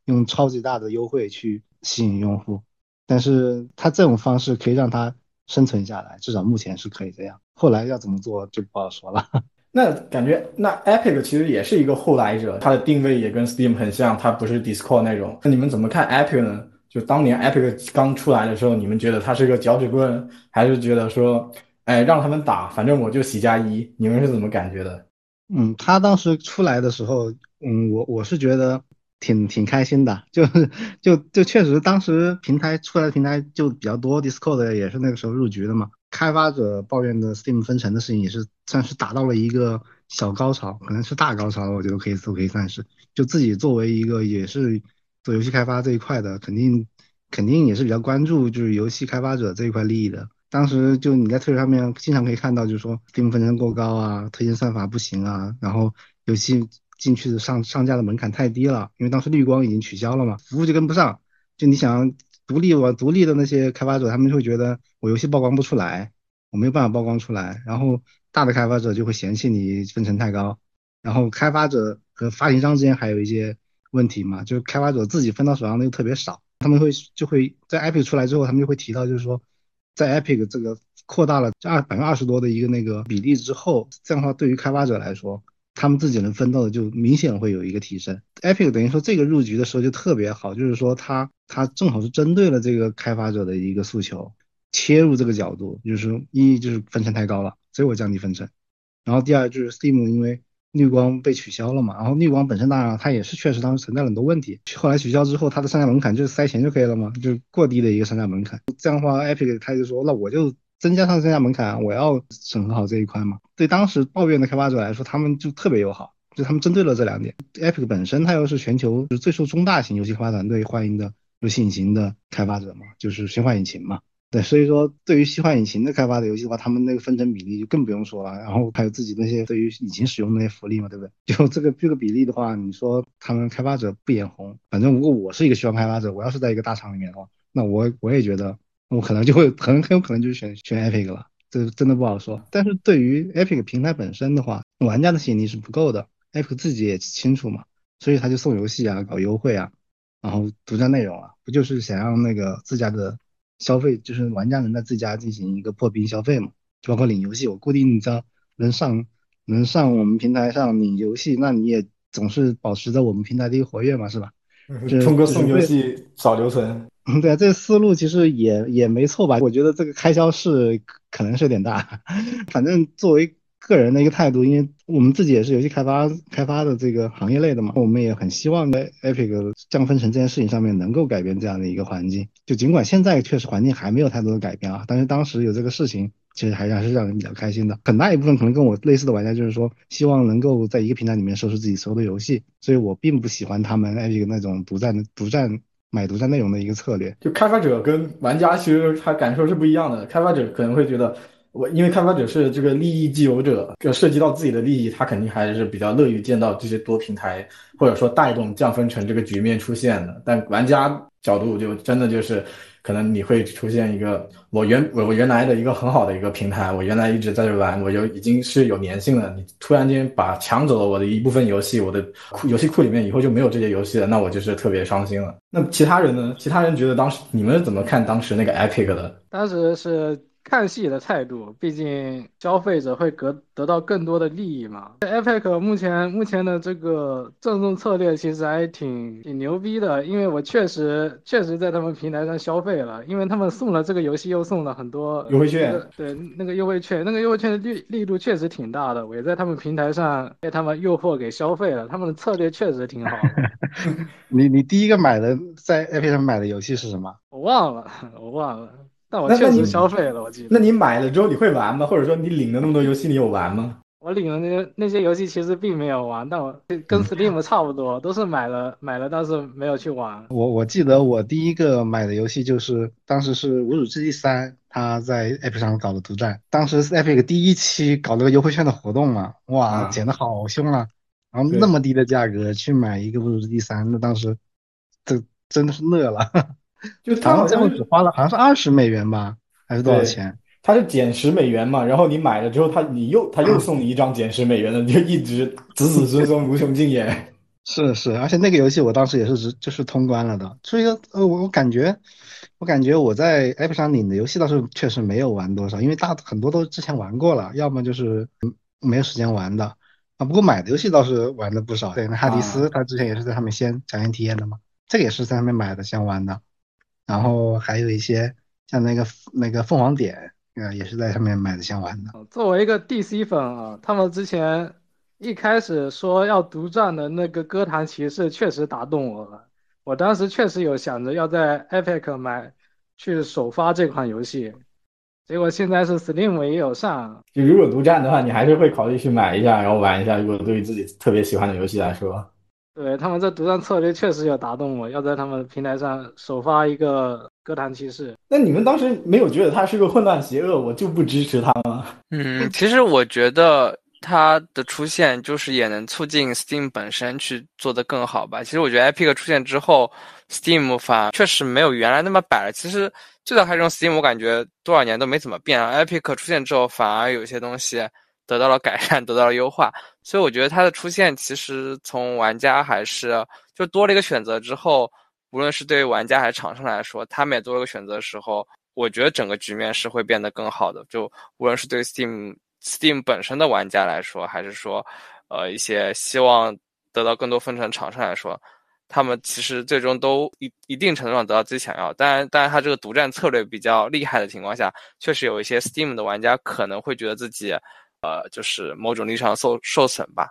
用超级大的优惠去吸引用户，但是他这种方式可以让它生存下来，至少目前是可以这样。后来要怎么做就不好说了。那感觉那 Epic 其实也是一个后来者，它的定位也跟 Steam 很像，它不是 Discord 那种。那你们怎么看 Epic 呢？就当年 Epic 刚出来的时候，你们觉得它是个搅屎棍，还是觉得说，哎，让他们打，反正我就喜加一？你们是怎么感觉的？嗯，他当时出来的时候，嗯，我我是觉得。挺挺开心的，就是就就确实当时平台出来的平台就比较多，Discord 也是那个时候入局的嘛。开发者抱怨的 Steam 分成的事情也是算是达到了一个小高潮，可能是大高潮，我觉得可以都可以算是。就自己作为一个也是做游戏开发这一块的，肯定肯定也是比较关注就是游戏开发者这一块利益的。当时就你在推特上面经常可以看到，就是说 Steam 分成过高啊，推荐算法不行啊，然后游戏。进去的上上架的门槛太低了，因为当时绿光已经取消了嘛，服务就跟不上。就你想独立我独立的那些开发者，他们就会觉得我游戏曝光不出来，我没有办法曝光出来。然后大的开发者就会嫌弃你分成太高。然后开发者和发行商之间还有一些问题嘛，就是开发者自己分到手上的又特别少，他们会就会在 Epic 出来之后，他们就会提到，就是说在 Epic 这个扩大了二百分之二十多的一个那个比例之后，这样的话对于开发者来说。他们自己能分到的就明显会有一个提升。Epic 等于说这个入局的时候就特别好，就是说它它正好是针对了这个开发者的一个诉求，切入这个角度，就是一就是分成太高了，所以我降低分成。然后第二就是 Steam 因为绿光被取消了嘛，然后绿光本身当然它也是确实当时存在很多问题，后来取消之后它的上架门槛就是塞钱就可以了嘛，就是过低的一个上架门槛。这样的话，Epic 他就说那我就。增加上增加门槛，我要审核好这一块嘛。对当时抱怨的开发者来说，他们就特别友好，就他们针对了这两点。Epic 本身它又是全球最受中大型游戏开发团队欢迎的游戏引擎的开发者嘛，就是虚幻引擎嘛。对，所以说对于虚幻引擎的开发的游戏的话，他们那个分成比例就更不用说了。然后还有自己那些对于引擎使用那些福利嘛，对不对？就这个这个比例的话，你说他们开发者不眼红，反正如果我是一个虚幻开发者，我要是在一个大厂里面的话，那我我也觉得。我可能就会很很有可能就选选 Epic 了，这真的不好说。但是对于 Epic 平台本身的话，玩家的吸引力是不够的，Epic 自己也清楚嘛，所以他就送游戏啊，搞优惠啊，然后独占内容啊，不就是想让那个自家的消费，就是玩家能在自家进行一个破冰消费嘛？就包括领游戏，我固定你知道能上能上我们平台上领游戏，那你也总是保持着我们平台的一个活跃嘛，是吧？通哥送游戏少留存。嗯，对啊，这个思路其实也也没错吧？我觉得这个开销是可能是有点大。反正作为个人的一个态度，因为我们自己也是游戏开发开发的这个行业类的嘛，我们也很希望在 Epic 降分成这件事情上面能够改变这样的一个环境。就尽管现在确实环境还没有太多的改变啊，但是当时有这个事情，其实还是还是让人比较开心的。很大一部分可能跟我类似的玩家就是说，希望能够在一个平台里面收拾自己所有的游戏，所以我并不喜欢他们 Epic 那种独占独占。买独占内容的一个策略，就开发者跟玩家其实他感受是不一样的。开发者可能会觉得，我因为开发者是这个利益既有者，就涉及到自己的利益，他肯定还是比较乐于见到这些多平台或者说带动降分成这个局面出现的。但玩家角度就真的就是。可能你会出现一个，我原我我原来的一个很好的一个平台，我原来一直在这玩，我就已经是有粘性了。你突然间把抢走了我的一部分游戏，我的库游戏库里面以后就没有这些游戏了，那我就是特别伤心了。那其他人呢？其他人觉得当时你们怎么看当时那个 Epic 的？当时是。看戏的态度，毕竟消费者会得得到更多的利益嘛。Epic 目前目前的这个赠送策略其实还挺挺牛逼的，因为我确实确实在他们平台上消费了，因为他们送了这个游戏又送了很多优惠券，对那个优惠券，那个优惠券的力力度确实挺大的，我也在他们平台上被他们诱惑给消费了，他们的策略确实挺好。你你第一个买的在 Epic 上买的游戏是什么？我忘了，我忘了。但我确实消费了，我记得。那你买了之后你会玩吗？或者说你领的那么多游戏你有玩吗？我领的那些那些游戏其实并没有玩，但我跟 Steam 差不多，都是买了买了，但是没有去玩。我我记得我第一个买的游戏就是当时是《无主之地三》，他在 App 上搞的独占。当时 Epic 第一期搞了个优惠券的活动嘛，哇，减的好凶啊！然后那么低的价格去买一个《无主之地三》，那当时这真的是乐了。就他好像只花了好像是二十美元吧，还是多少钱？他是减十美元嘛，然后你买了之后，他你又他又送你一张减十美元的，你就一直子子孙孙无穷尽也。是是，而且那个游戏我当时也是直就是通关了的，所以说呃我我感觉我感觉我在 App 上领的游戏倒是确实没有玩多少，因为大很多都之前玩过了，要么就是没有时间玩的啊。不过买的游戏倒是玩的不少，对，那哈迪斯他之前也是在上面先抢先体验的嘛，这个也是在上面买的先玩的。然后还有一些像那个那个凤凰点，呃，也是在上面买的想玩的。作为一个 DC 粉啊，他们之前一开始说要独占的那个歌坛骑士，确实打动我了。我当时确实有想着要在 Epic 买去首发这款游戏，结果现在是 Steam 也有上。就如果独占的话，你还是会考虑去买一下，然后玩一下。如果对于自己特别喜欢的游戏来说。对他们这独占策略确实有打动我，要在他们平台上首发一个歌坛骑士。那你们当时没有觉得他是个混乱邪恶，我就不支持他吗？嗯，其实我觉得他的出现就是也能促进 Steam 本身去做得更好吧。其实我觉得 Epic 出现之后，Steam 反确实没有原来那么摆了。其实最早开始用 Steam，我感觉多少年都没怎么变。Epic 出现之后，反而有些东西。得到了改善，得到了优化，所以我觉得它的出现其实从玩家还是就多了一个选择之后，无论是对于玩家还是厂商来说，他们也多了个选择的时候，我觉得整个局面是会变得更好的。就无论是对 Steam Steam 本身的玩家来说，还是说呃一些希望得到更多分成的厂商来说，他们其实最终都一一定程度上得到自己想要。当然，当然，他这个独占策略比较厉害的情况下，确实有一些 Steam 的玩家可能会觉得自己。呃，就是某种意义上受受损吧。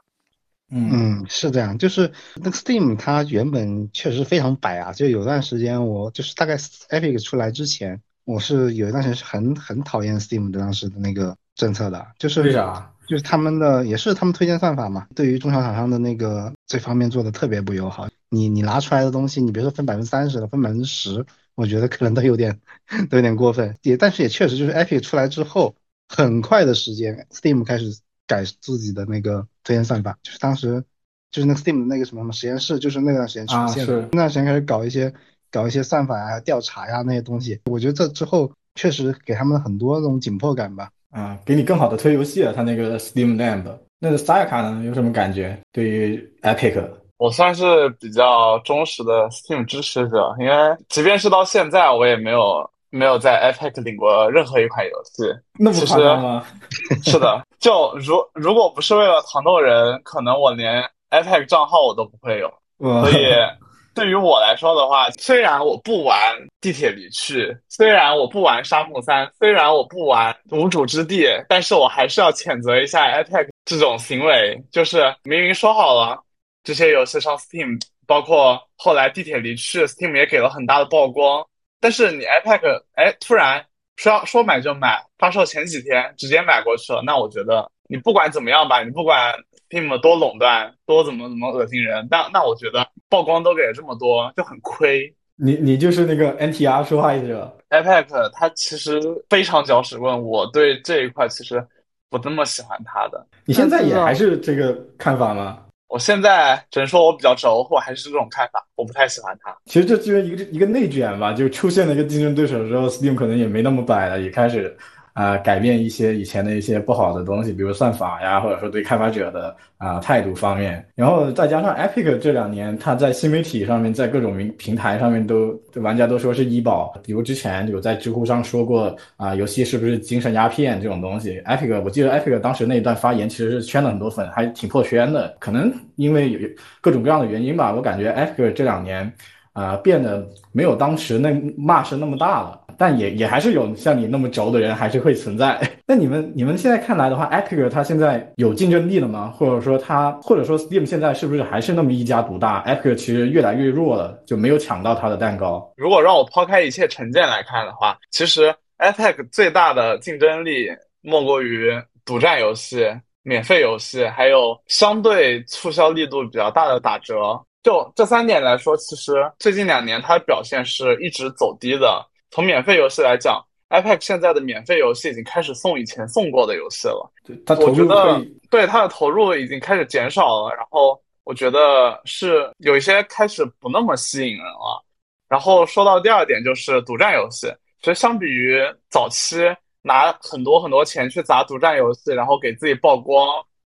嗯，是这样，就是那个 Steam 它原本确实非常摆啊，就有段时间我就是大概 Epic 出来之前，我是有一段时间是很很讨厌 Steam 的当时的那个政策的，就是为啥？就是他们的也是他们推荐算法嘛，对于中小厂商的那个这方面做的特别不友好。你你拿出来的东西，你别说分百分之三十了，分百分之十，我觉得可能都有点 都有点过分。也但是也确实就是 Epic 出来之后。很快的时间，Steam 开始改自己的那个推荐算法，就是当时就是那个 Steam 的那个什么什么实验室，就是那段时间出现的。那段时间开始搞一些搞一些算法呀、调查呀那些东西。我觉得这之后确实给他们很多那种紧迫感吧。啊，给你更好的推游戏了。他那个 Steam Lab，那个萨亚卡呢，有什么感觉？对于 Epic，我算是比较忠实的 Steam 支持者，因为即便是到现在，我也没有。没有在 Epic 领过任何一款游戏，那不夸张吗？是的，就如如果不是为了糖豆人，可能我连 iPad 账号我都不会有，所以 对于我来说的话，虽然我不玩地铁离去，虽然我不玩沙漠三，虽然我不玩无主之地，但是我还是要谴责一下 iPad 这种行为，就是明明说好了这些游戏上 Steam，包括后来地铁离去，Steam 也给了很大的曝光，但是你 iPad 哎突然说说买就买，发售前几天直接买过去了，那我觉得你不管怎么样吧，你不管 Steam 多垄断，多怎么怎么恶心人，那那我觉得曝光都给了这么多，就很亏。你你就是那个 NTR 受害者，iPad 它其实非常搅屎棍，我对这一块其实不那么喜欢它的。你现在也还是这个看法吗？我现在只能说我比较轴，我还是这种看法，我不太喜欢它。其实这就是一个一个内卷吧，就出现了一个竞争对手之后，Steam 可能也没那么摆了，也开始啊、改变一些以前的一些不好的东西，比如算法呀，或者说对开发者的啊、态度方面。然后再加上 Epic 这两年，它在新媒体上面，在各种平平台上面都玩家都说是医保，比如之前有在知乎上说过啊、游戏是不是精神鸦片这种东西。Epic 我记得 Epic 当时那一段发言其实是圈了很多粉，还挺破圈的。可能因为有各种各样的原因吧，我感觉 Epic 这两年。啊、变得没有当时那骂声那么大了，但也也还是有像你那么轴的人还是会存在。那你们你们现在看来的话，Epic 它现在有竞争力了吗？或者说它或者说 Steam 现在是不是还是那么一家独大？Epic 其实越来越弱了，就没有抢到它的蛋糕。如果让我抛开一切成见来看的话，其实 iPad 最大的竞争力莫过于独占游戏、免费游戏，还有相对促销力度比较大的打折。就这三点来说，其实最近两年它的表现是一直走低的。从免费游戏来讲，iPad 现在的免费游戏已经开始送以前送过的游戏了。对它投入我觉得对它的投入已经开始减少了，然后我觉得是有一些开始不那么吸引人了。然后说到第二点就是独占游戏，其实相比于早期拿很多很多钱去砸独占游戏，然后给自己曝光，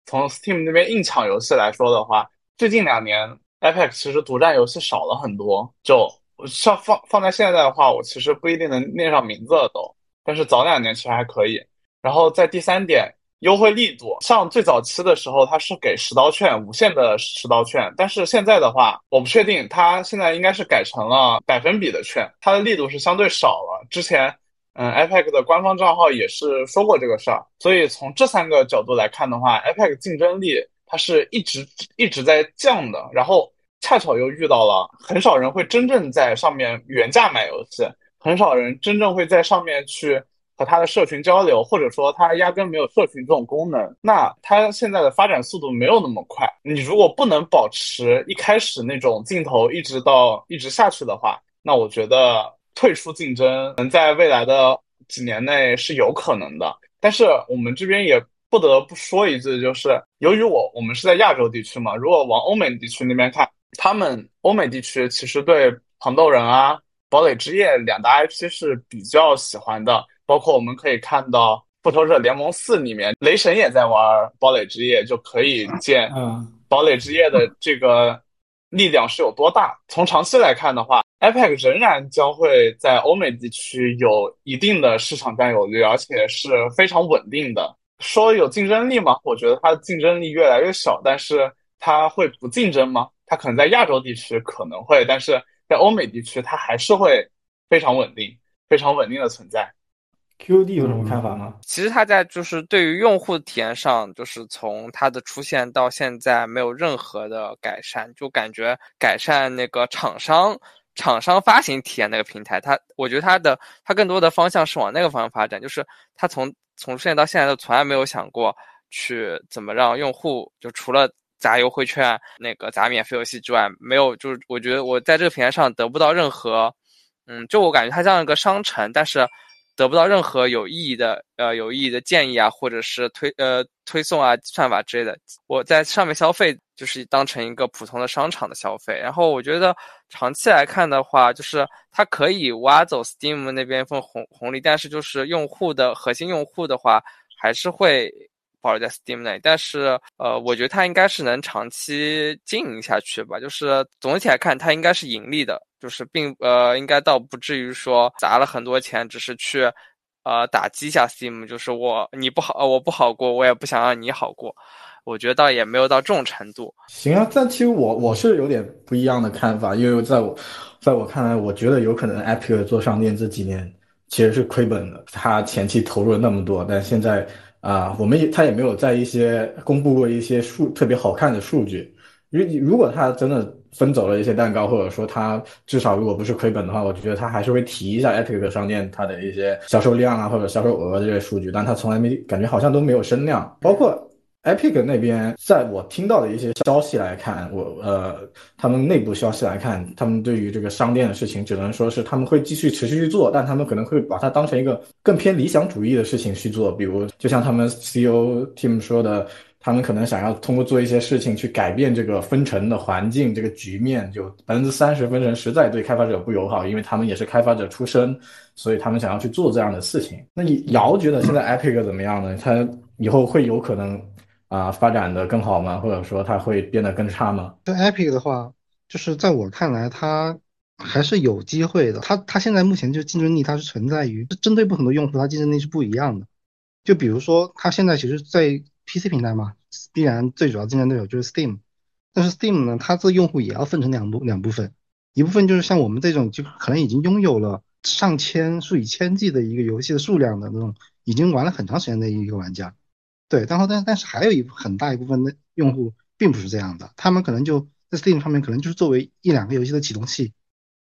从 Steam 那边硬抢游戏来说的话，最近两年 iPad 其实独占游戏少了很多。就像放放在现在的话，我其实不一定能念上名字了都，但是早两年其实还可以。然后在第三点，优惠力度，像最早期的时候，它是给十刀券，无限的十刀券，但是现在的话，我不确定，它现在应该是改成了百分比的券，它的力度是相对少了。之前，嗯，iPad 的官方账号也是说过这个事儿，所以从这三个角度来看的话，iPad 竞争力它是一直一直在降的，然后恰巧又遇到了很少人会真正在上面原价买游戏，很少人真正会在上面去。和他的社群交流，或者说他压根没有社群这种功能，那它现在的发展速度没有那么快。你如果不能保持一开始那种劲头一直到一直下去的话，那我觉得退出竞争能在未来的几年内是有可能的。但是我们这边也不得不说一句，就是由于我我们是在亚洲地区嘛，如果往欧美地区那边看，他们欧美地区其实对糖豆人啊、堡垒之夜两大 IP 是比较喜欢的。包括我们可以看到《复仇者联盟四》里面，雷神也在玩《堡垒之夜》，就可以见嗯《堡垒之夜》的这个力量是有多大。从长期来看的话，iPad 仍然将会在欧美地区有一定的市场占有率，而且是非常稳定的。说有竞争力吗？我觉得它的竞争力越来越小，但是它会不竞争吗？它可能在亚洲地区可能会，但是在欧美地区它还是会非常稳定、非常稳定的存在。QD 有什么看法吗？其实它在就是对于用户体验上，就是从它的出现到现在没有任何的改善，就感觉改善那个厂商厂商发行体验那个平台，它我觉得它的它更多的方向是往那个方向发展，就是它从从出现到现在都从来没有想过去怎么让用户就除了砸优惠券、那个砸免费游戏之外，没有就是我觉得我在这个平台上得不到任何，嗯，就我感觉它像一个商城，但是。得不到任何有意义的呃有意义的建议啊，或者是推呃推送啊算法之类的，我在上面消费就是当成一个普通的商场的消费。然后我觉得长期来看的话，就是它可以挖走 Steam 那边一份红红利，但是就是用户的核心用户的话，还是会保留在 Steam 内。但是呃，我觉得它应该是能长期经营下去吧。就是总体来看，它应该是盈利的。就是并呃，应该倒不至于说砸了很多钱，只是去呃打击一下 Steam，就是我你不好，我不好过，我也不想让你好过，我觉得倒也没有到这种程度。行啊，但其实我我是有点不一样的看法，因为在我在我看来，我觉得有可能 Epic 做商店这几年其实是亏本的，他前期投入了那么多，但现在啊，我们也他也没有在一些公布过一些数特别好看的数据。如如果他真的分走了一些蛋糕，或者说他至少如果不是亏本的话，我觉得他还是会提一下 Epic 商店它的一些销售量啊或者销售额这些数据，但他从来没感觉好像都没有声量，包括。Epic 那边，在我听到的一些消息来看，我呃，他们内部消息来看，他们对于这个商店的事情，只能说是他们会继续持续去做，但他们可能会把它当成一个更偏理想主义的事情去做。比如，就像他们 CEO team 说的，他们可能想要通过做一些事情去改变这个分成的环境，这个局面，就百分之三十分成实在对开发者不友好，因为他们也是开发者出身，所以他们想要去做这样的事情。那你姚觉得现在 Epic 怎么样呢？他以后会有可能？啊，发展的更好吗？或者说它会变得更差吗？对 Epic 的话，就是在我看来，它还是有机会的。它它现在目前就竞争力，它是存在于针对不同的用户，它竞争力是不一样的。就比如说，它现在其实，在 PC 平台嘛，必然最主要竞争对手就是 Steam。但是 Steam 呢，它这用户也要分成两部两部分，一部分就是像我们这种，就可能已经拥有了上千、数以千计的一个游戏的数量的那种，已经玩了很长时间的一个玩家。对，然后但但是还有一很大一部分的用户并不是这样的，他们可能就在 Steam 上面可能就是作为一两个游戏的启动器，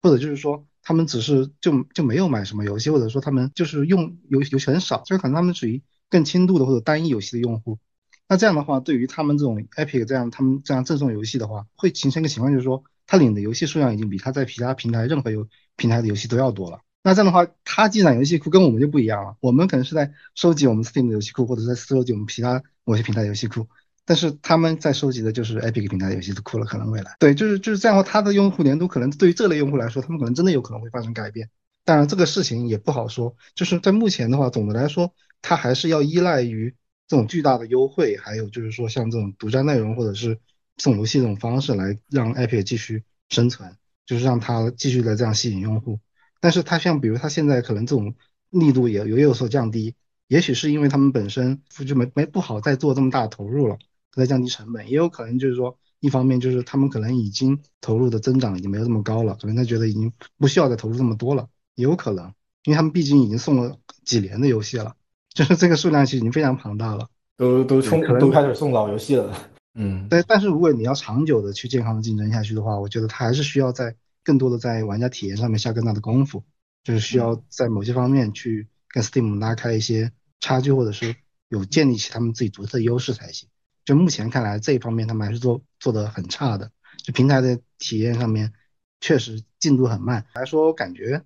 或者就是说他们只是就就没有买什么游戏，或者说他们就是用游游戏很少，就是可能他们属于更轻度的或者单一游戏的用户。那这样的话，对于他们这种 Epic 这样他们这样赠送游戏的话，会形成一个情况，就是说他领的游戏数量已经比他在其他平台任何游平台的游戏都要多了。那这样的话，他积攒游戏库跟我们就不一样了。我们可能是在收集我们 Steam 的游戏库，或者在收集我们其他某些平台游戏库，但是他们在收集的就是 Epic 平台的游戏的库了。可能未来，对，就是就是这样的话，它的用户粘度可能对于这类用户来说，他们可能真的有可能会发生改变。当然，这个事情也不好说。就是在目前的话，总的来说，它还是要依赖于这种巨大的优惠，还有就是说像这种独占内容或者是送游戏这种方式来让 Epic 继续生存，就是让它继续的这样吸引用户。但是它像，比如它现在可能这种力度也也有所降低，也许是因为他们本身就没没不好再做这么大投入了，在降低成本，也有可能就是说，一方面就是他们可能已经投入的增长已经没有这么高了，可能他觉得已经不需要再投入这么多了，也有可能，因为他们毕竟已经送了几年的游戏了，就是这个数量其实已经非常庞大了，都都冲都开始送老游戏了，嗯，但但是如果你要长久的去健康的竞争下去的话，我觉得它还是需要在。更多的在玩家体验上面下更大的功夫，就是需要在某些方面去跟 Steam 拉开一些差距，或者是有建立起他们自己独特的优势才行。就目前看来，这一方面他们还是做做的很差的。就平台的体验上面，确实进度很慢。来说，感觉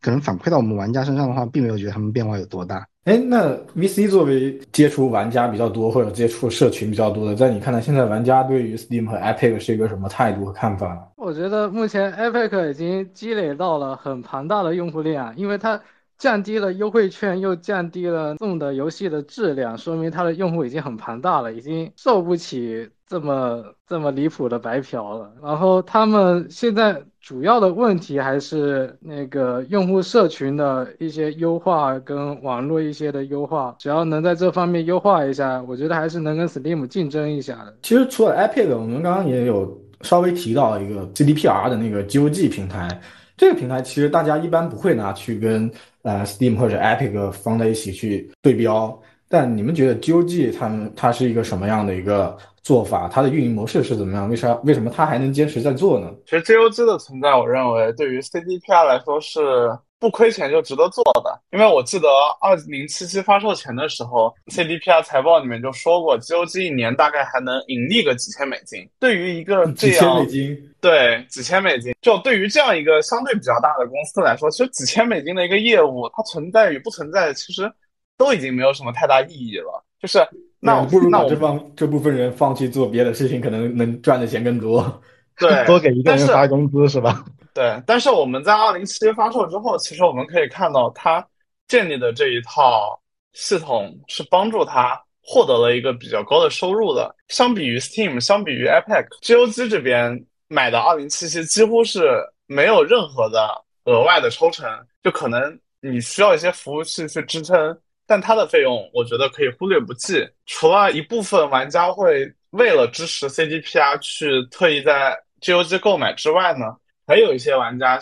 可能反馈到我们玩家身上的话，并没有觉得他们变化有多大。哎，那 VC 作为接触玩家比较多或者接触社群比较多的，在你看来，现在玩家对于 Steam 和 Epic 是一个什么态度和看法？我觉得目前 Epic 已经积累到了很庞大的用户量，因为它降低了优惠券，又降低了送的游戏的质量，说明它的用户已经很庞大了，已经受不起这么这么离谱的白嫖了。然后他们现在。主要的问题还是那个用户社群的一些优化跟网络一些的优化，只要能在这方面优化一下，我觉得还是能跟 Steam 竞争一下的。其实除了 Epic，我们刚刚也有稍微提到一个 CDPR 的那个 GOG 平台，这个平台其实大家一般不会拿去跟呃 Steam 或者 Epic 放在一起去对标。但你们觉得 GOG 他们它是一个什么样的一个做法？它的运营模式是怎么样？为啥为什么它还能坚持在做呢？其实 GOG 的存在，我认为对于 CDPR 来说是不亏钱就值得做的。因为我记得二零七七发售前的时候，CDPR 财报里面就说过，GOG 一年大概还能盈利个几千美金。对于一个这样几千美金，对几千美金，就对于这样一个相对比较大的公司来说，其实几千美金的一个业务，它存在与不存在，其实。都已经没有什么太大意义了，就是那我不如那这帮这部分人放弃做别的事情，可能能赚的钱更多。对，多给一个人发工资是吧？对，但是我们在二零七发售之后，其实我们可以看到，它建立的这一套系统是帮助他获得了一个比较高的收入的。相比于 Steam，相比于 Epic，GOG 这边买的二零七七几乎是没有任何的额外的抽成，就可能你需要一些服务器去支撑。但它的费用我觉得可以忽略不计。除了一部分玩家会为了支持 CDPR 去特意在 GOG 购买之外呢，还有一些玩家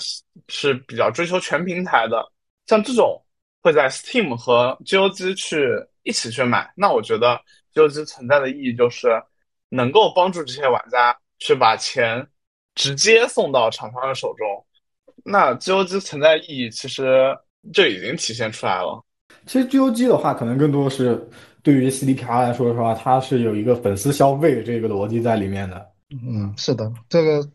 是比较追求全平台的，像这种会在 Steam 和 GOG 去一起去买。那我觉得 GOG 存在的意义就是能够帮助这些玩家去把钱直接送到厂商的手中。那 GOG 存在意义其实就已经体现出来了。其实 GOG 的话，可能更多是对于 CDPR 来说的话，它是有一个粉丝消费这个逻辑在里面的。嗯，是的，这个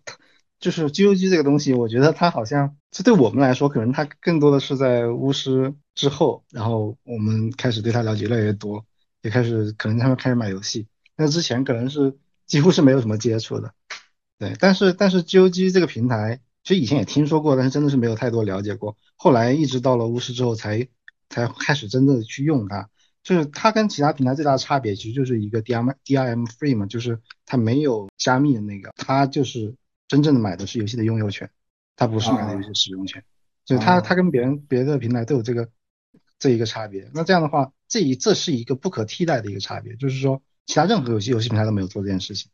就是 GOG 这个东西，我觉得它好像这对我们来说，可能它更多的是在巫师之后，然后我们开始对它了解越来越多，也开始可能他们开始买游戏，那之前可能是几乎是没有什么接触的。对，但是但是 GOG 这个平台。其实以前也听说过，但是真的是没有太多了解过。后来一直到了巫师之后，才才开始真正的去用它。就是它跟其他平台最大的差别，其实就是一个 D R M D R M free 嘛，就是它没有加密的那个，它就是真正的买的是游戏的拥有权，它不是买的游戏使用权。就它它跟别人别的平台都有这个这一个差别。那这样的话，这一这是一个不可替代的一个差别，就是说其他任何游戏游戏平台都没有做这件事情。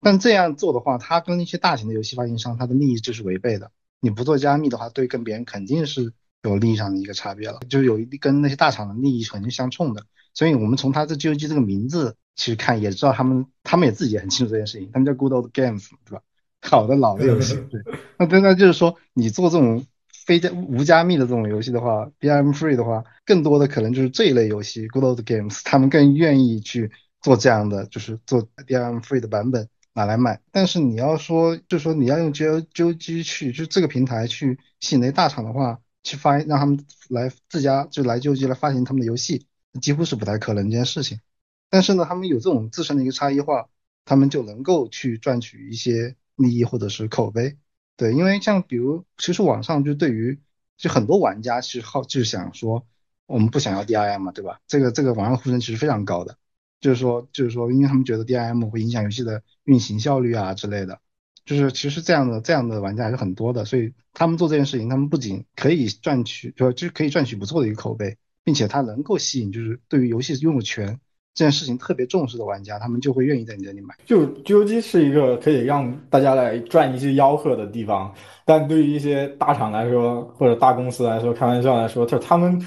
但这样做的话，它跟一些大型的游戏发行商，它的利益就是违背的。你不做加密的话，对跟别人肯定是有利益上的一个差别了，就是有一跟那些大厂的利益肯定相冲的。所以我们从它这 GOG 这个名字其实看，也知道他们他们也自己也很清楚这件事情。他们叫 Good Old Games，对吧？好的老的游戏。对。那对，那就是说，你做这种非加无加密的这种游戏的话，BM Free 的话，更多的可能就是这一类游戏 Good Old Games，他们更愿意去做这样的，就是做 BM Free 的版本。拿来卖，但是你要说，就说你要用 G G O G 去，就这个平台去吸引那大厂的话，去发让他们来自家就来 G O G 来发行他们的游戏，几乎是不太可能一件事情。但是呢，他们有这种自身的一个差异化，他们就能够去赚取一些利益或者是口碑。对，因为像比如，其实网上就对于就很多玩家其实好就是想说，我们不想要 D I M 嘛，对吧？这个这个网上呼声其实非常高的。就是说，就是说，因为他们觉得 DIM 会影响游戏的运行效率啊之类的，就是其实这样的这样的玩家还是很多的，所以他们做这件事情，他们不仅可以赚取，就就可以赚取不错的一个口碑，并且他能够吸引，就是对于游戏拥有权这件事情特别重视的玩家，他们就会愿意在你这里买。就 GOG 是一个可以让大家来赚一些吆喝的地方，但对于一些大厂来说，或者大公司来说，开玩笑来说，就他们。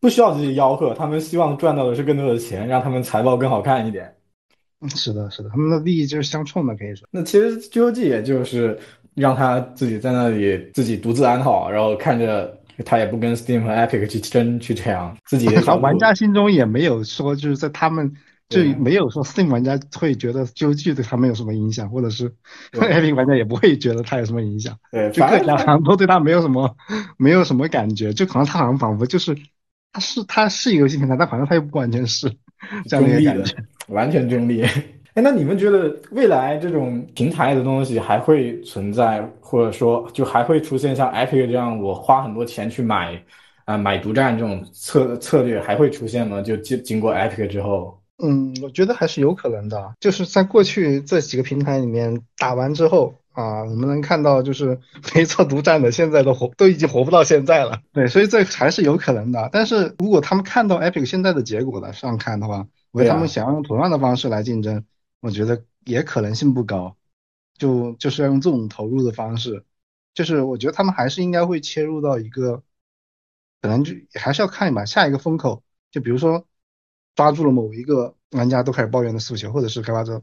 不需要这些吆喝，他们希望赚到的是更多的钱，让他们财报更好看一点。嗯，是的，是的，他们的利益就是相冲的，可以说。那其实 GOG 也就是让他自己在那里自己独自安好，然后看着他也不跟 Steam 和 Epic 去争去这样，自己的玩家心中也没有说就是在他们就没有说 Steam 玩家会觉得 GOG 对他们有什么影响，或者是 Epic 玩家也不会觉得他有什么影响。对，就各家好像都对他没有什么没有什么感觉，就可能他好像仿佛就是。他是他是一个游戏平台，但好像他又不完全是 这样的一个感觉，完全中立。哎，那你们觉得未来这种平台的东西还会存在，或者说就还会出现像 Epic 这样，我花很多钱去买啊买独占这种策策略还会出现吗？就经经过 Epic 之后？嗯，我觉得还是有可能的，就是在过去这几个平台里面打完之后。啊，我们能看到，就是 没做独占的，现在都活都已经活不到现在了。对，所以这还是有可能的。但是如果他们看到 Epic 现在的结果的上看的话，为他们想要用同样的方式来竞争，我觉得也可能性不高。就就是要用这种投入的方式，就是我觉得他们还是应该会切入到一个，可能就还是要看吧下一个风口。就比如说抓住了某一个玩家都开始抱怨的诉求，或者是开发者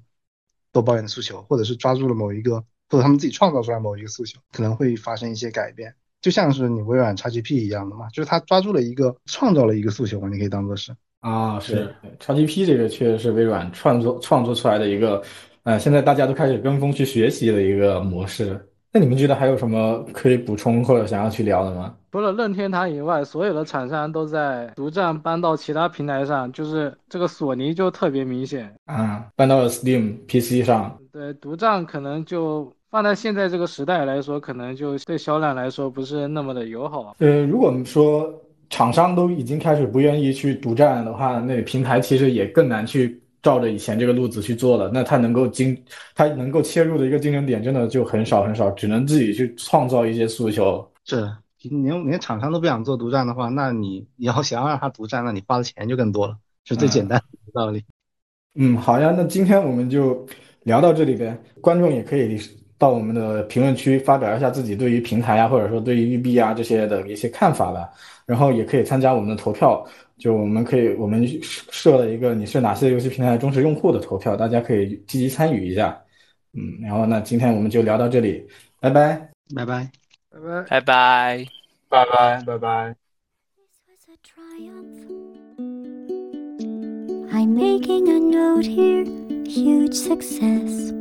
都抱怨的诉求，或者是抓住了某一个。或者他们自己创造出来某一个诉求，可能会发生一些改变，就像是你微软 XGP 一样的嘛，就是他抓住了一个创造了一个诉求嘛，你可以当做是啊，是 XGP 这个确实是微软创作创作出来的一个，呃，现在大家都开始跟风去学习的一个模式。那你们觉得还有什么可以补充或者想要去聊的吗？除了任天堂以外，所有的厂商都在独占搬到其他平台上，就是这个索尼就特别明显啊，搬到了 Steam PC 上。对，独占可能就。放在现在这个时代来说，可能就对销量来说不是那么的友好。呃，如果说厂商都已经开始不愿意去独占的话，那平台其实也更难去照着以前这个路子去做了。那它能够经，它能够切入的一个竞争点真的就很少很少，只能自己去创造一些诉求。是，你连连厂商都不想做独占的话，那你你要想要让他独占，那你花的钱就更多了，是最简单的道理。嗯，好呀，那今天我们就聊到这里呗。观众也可以到我们的评论区发表一下自己对于平台啊，或者说对于育碧啊这些的一些看法吧。然后也可以参加我们的投票，就我们可以我们设了一个你是哪些游戏平台的忠实用户的投票，大家可以积极参与一下。嗯，然后那今天我们就聊到这里，拜拜，拜拜。拜拜。拜拜。拜拜拜拜。I'm making a note here, huge success.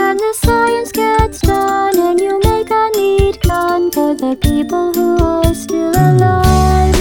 And the science gets done, and you make a neat gun for the people who are still alive.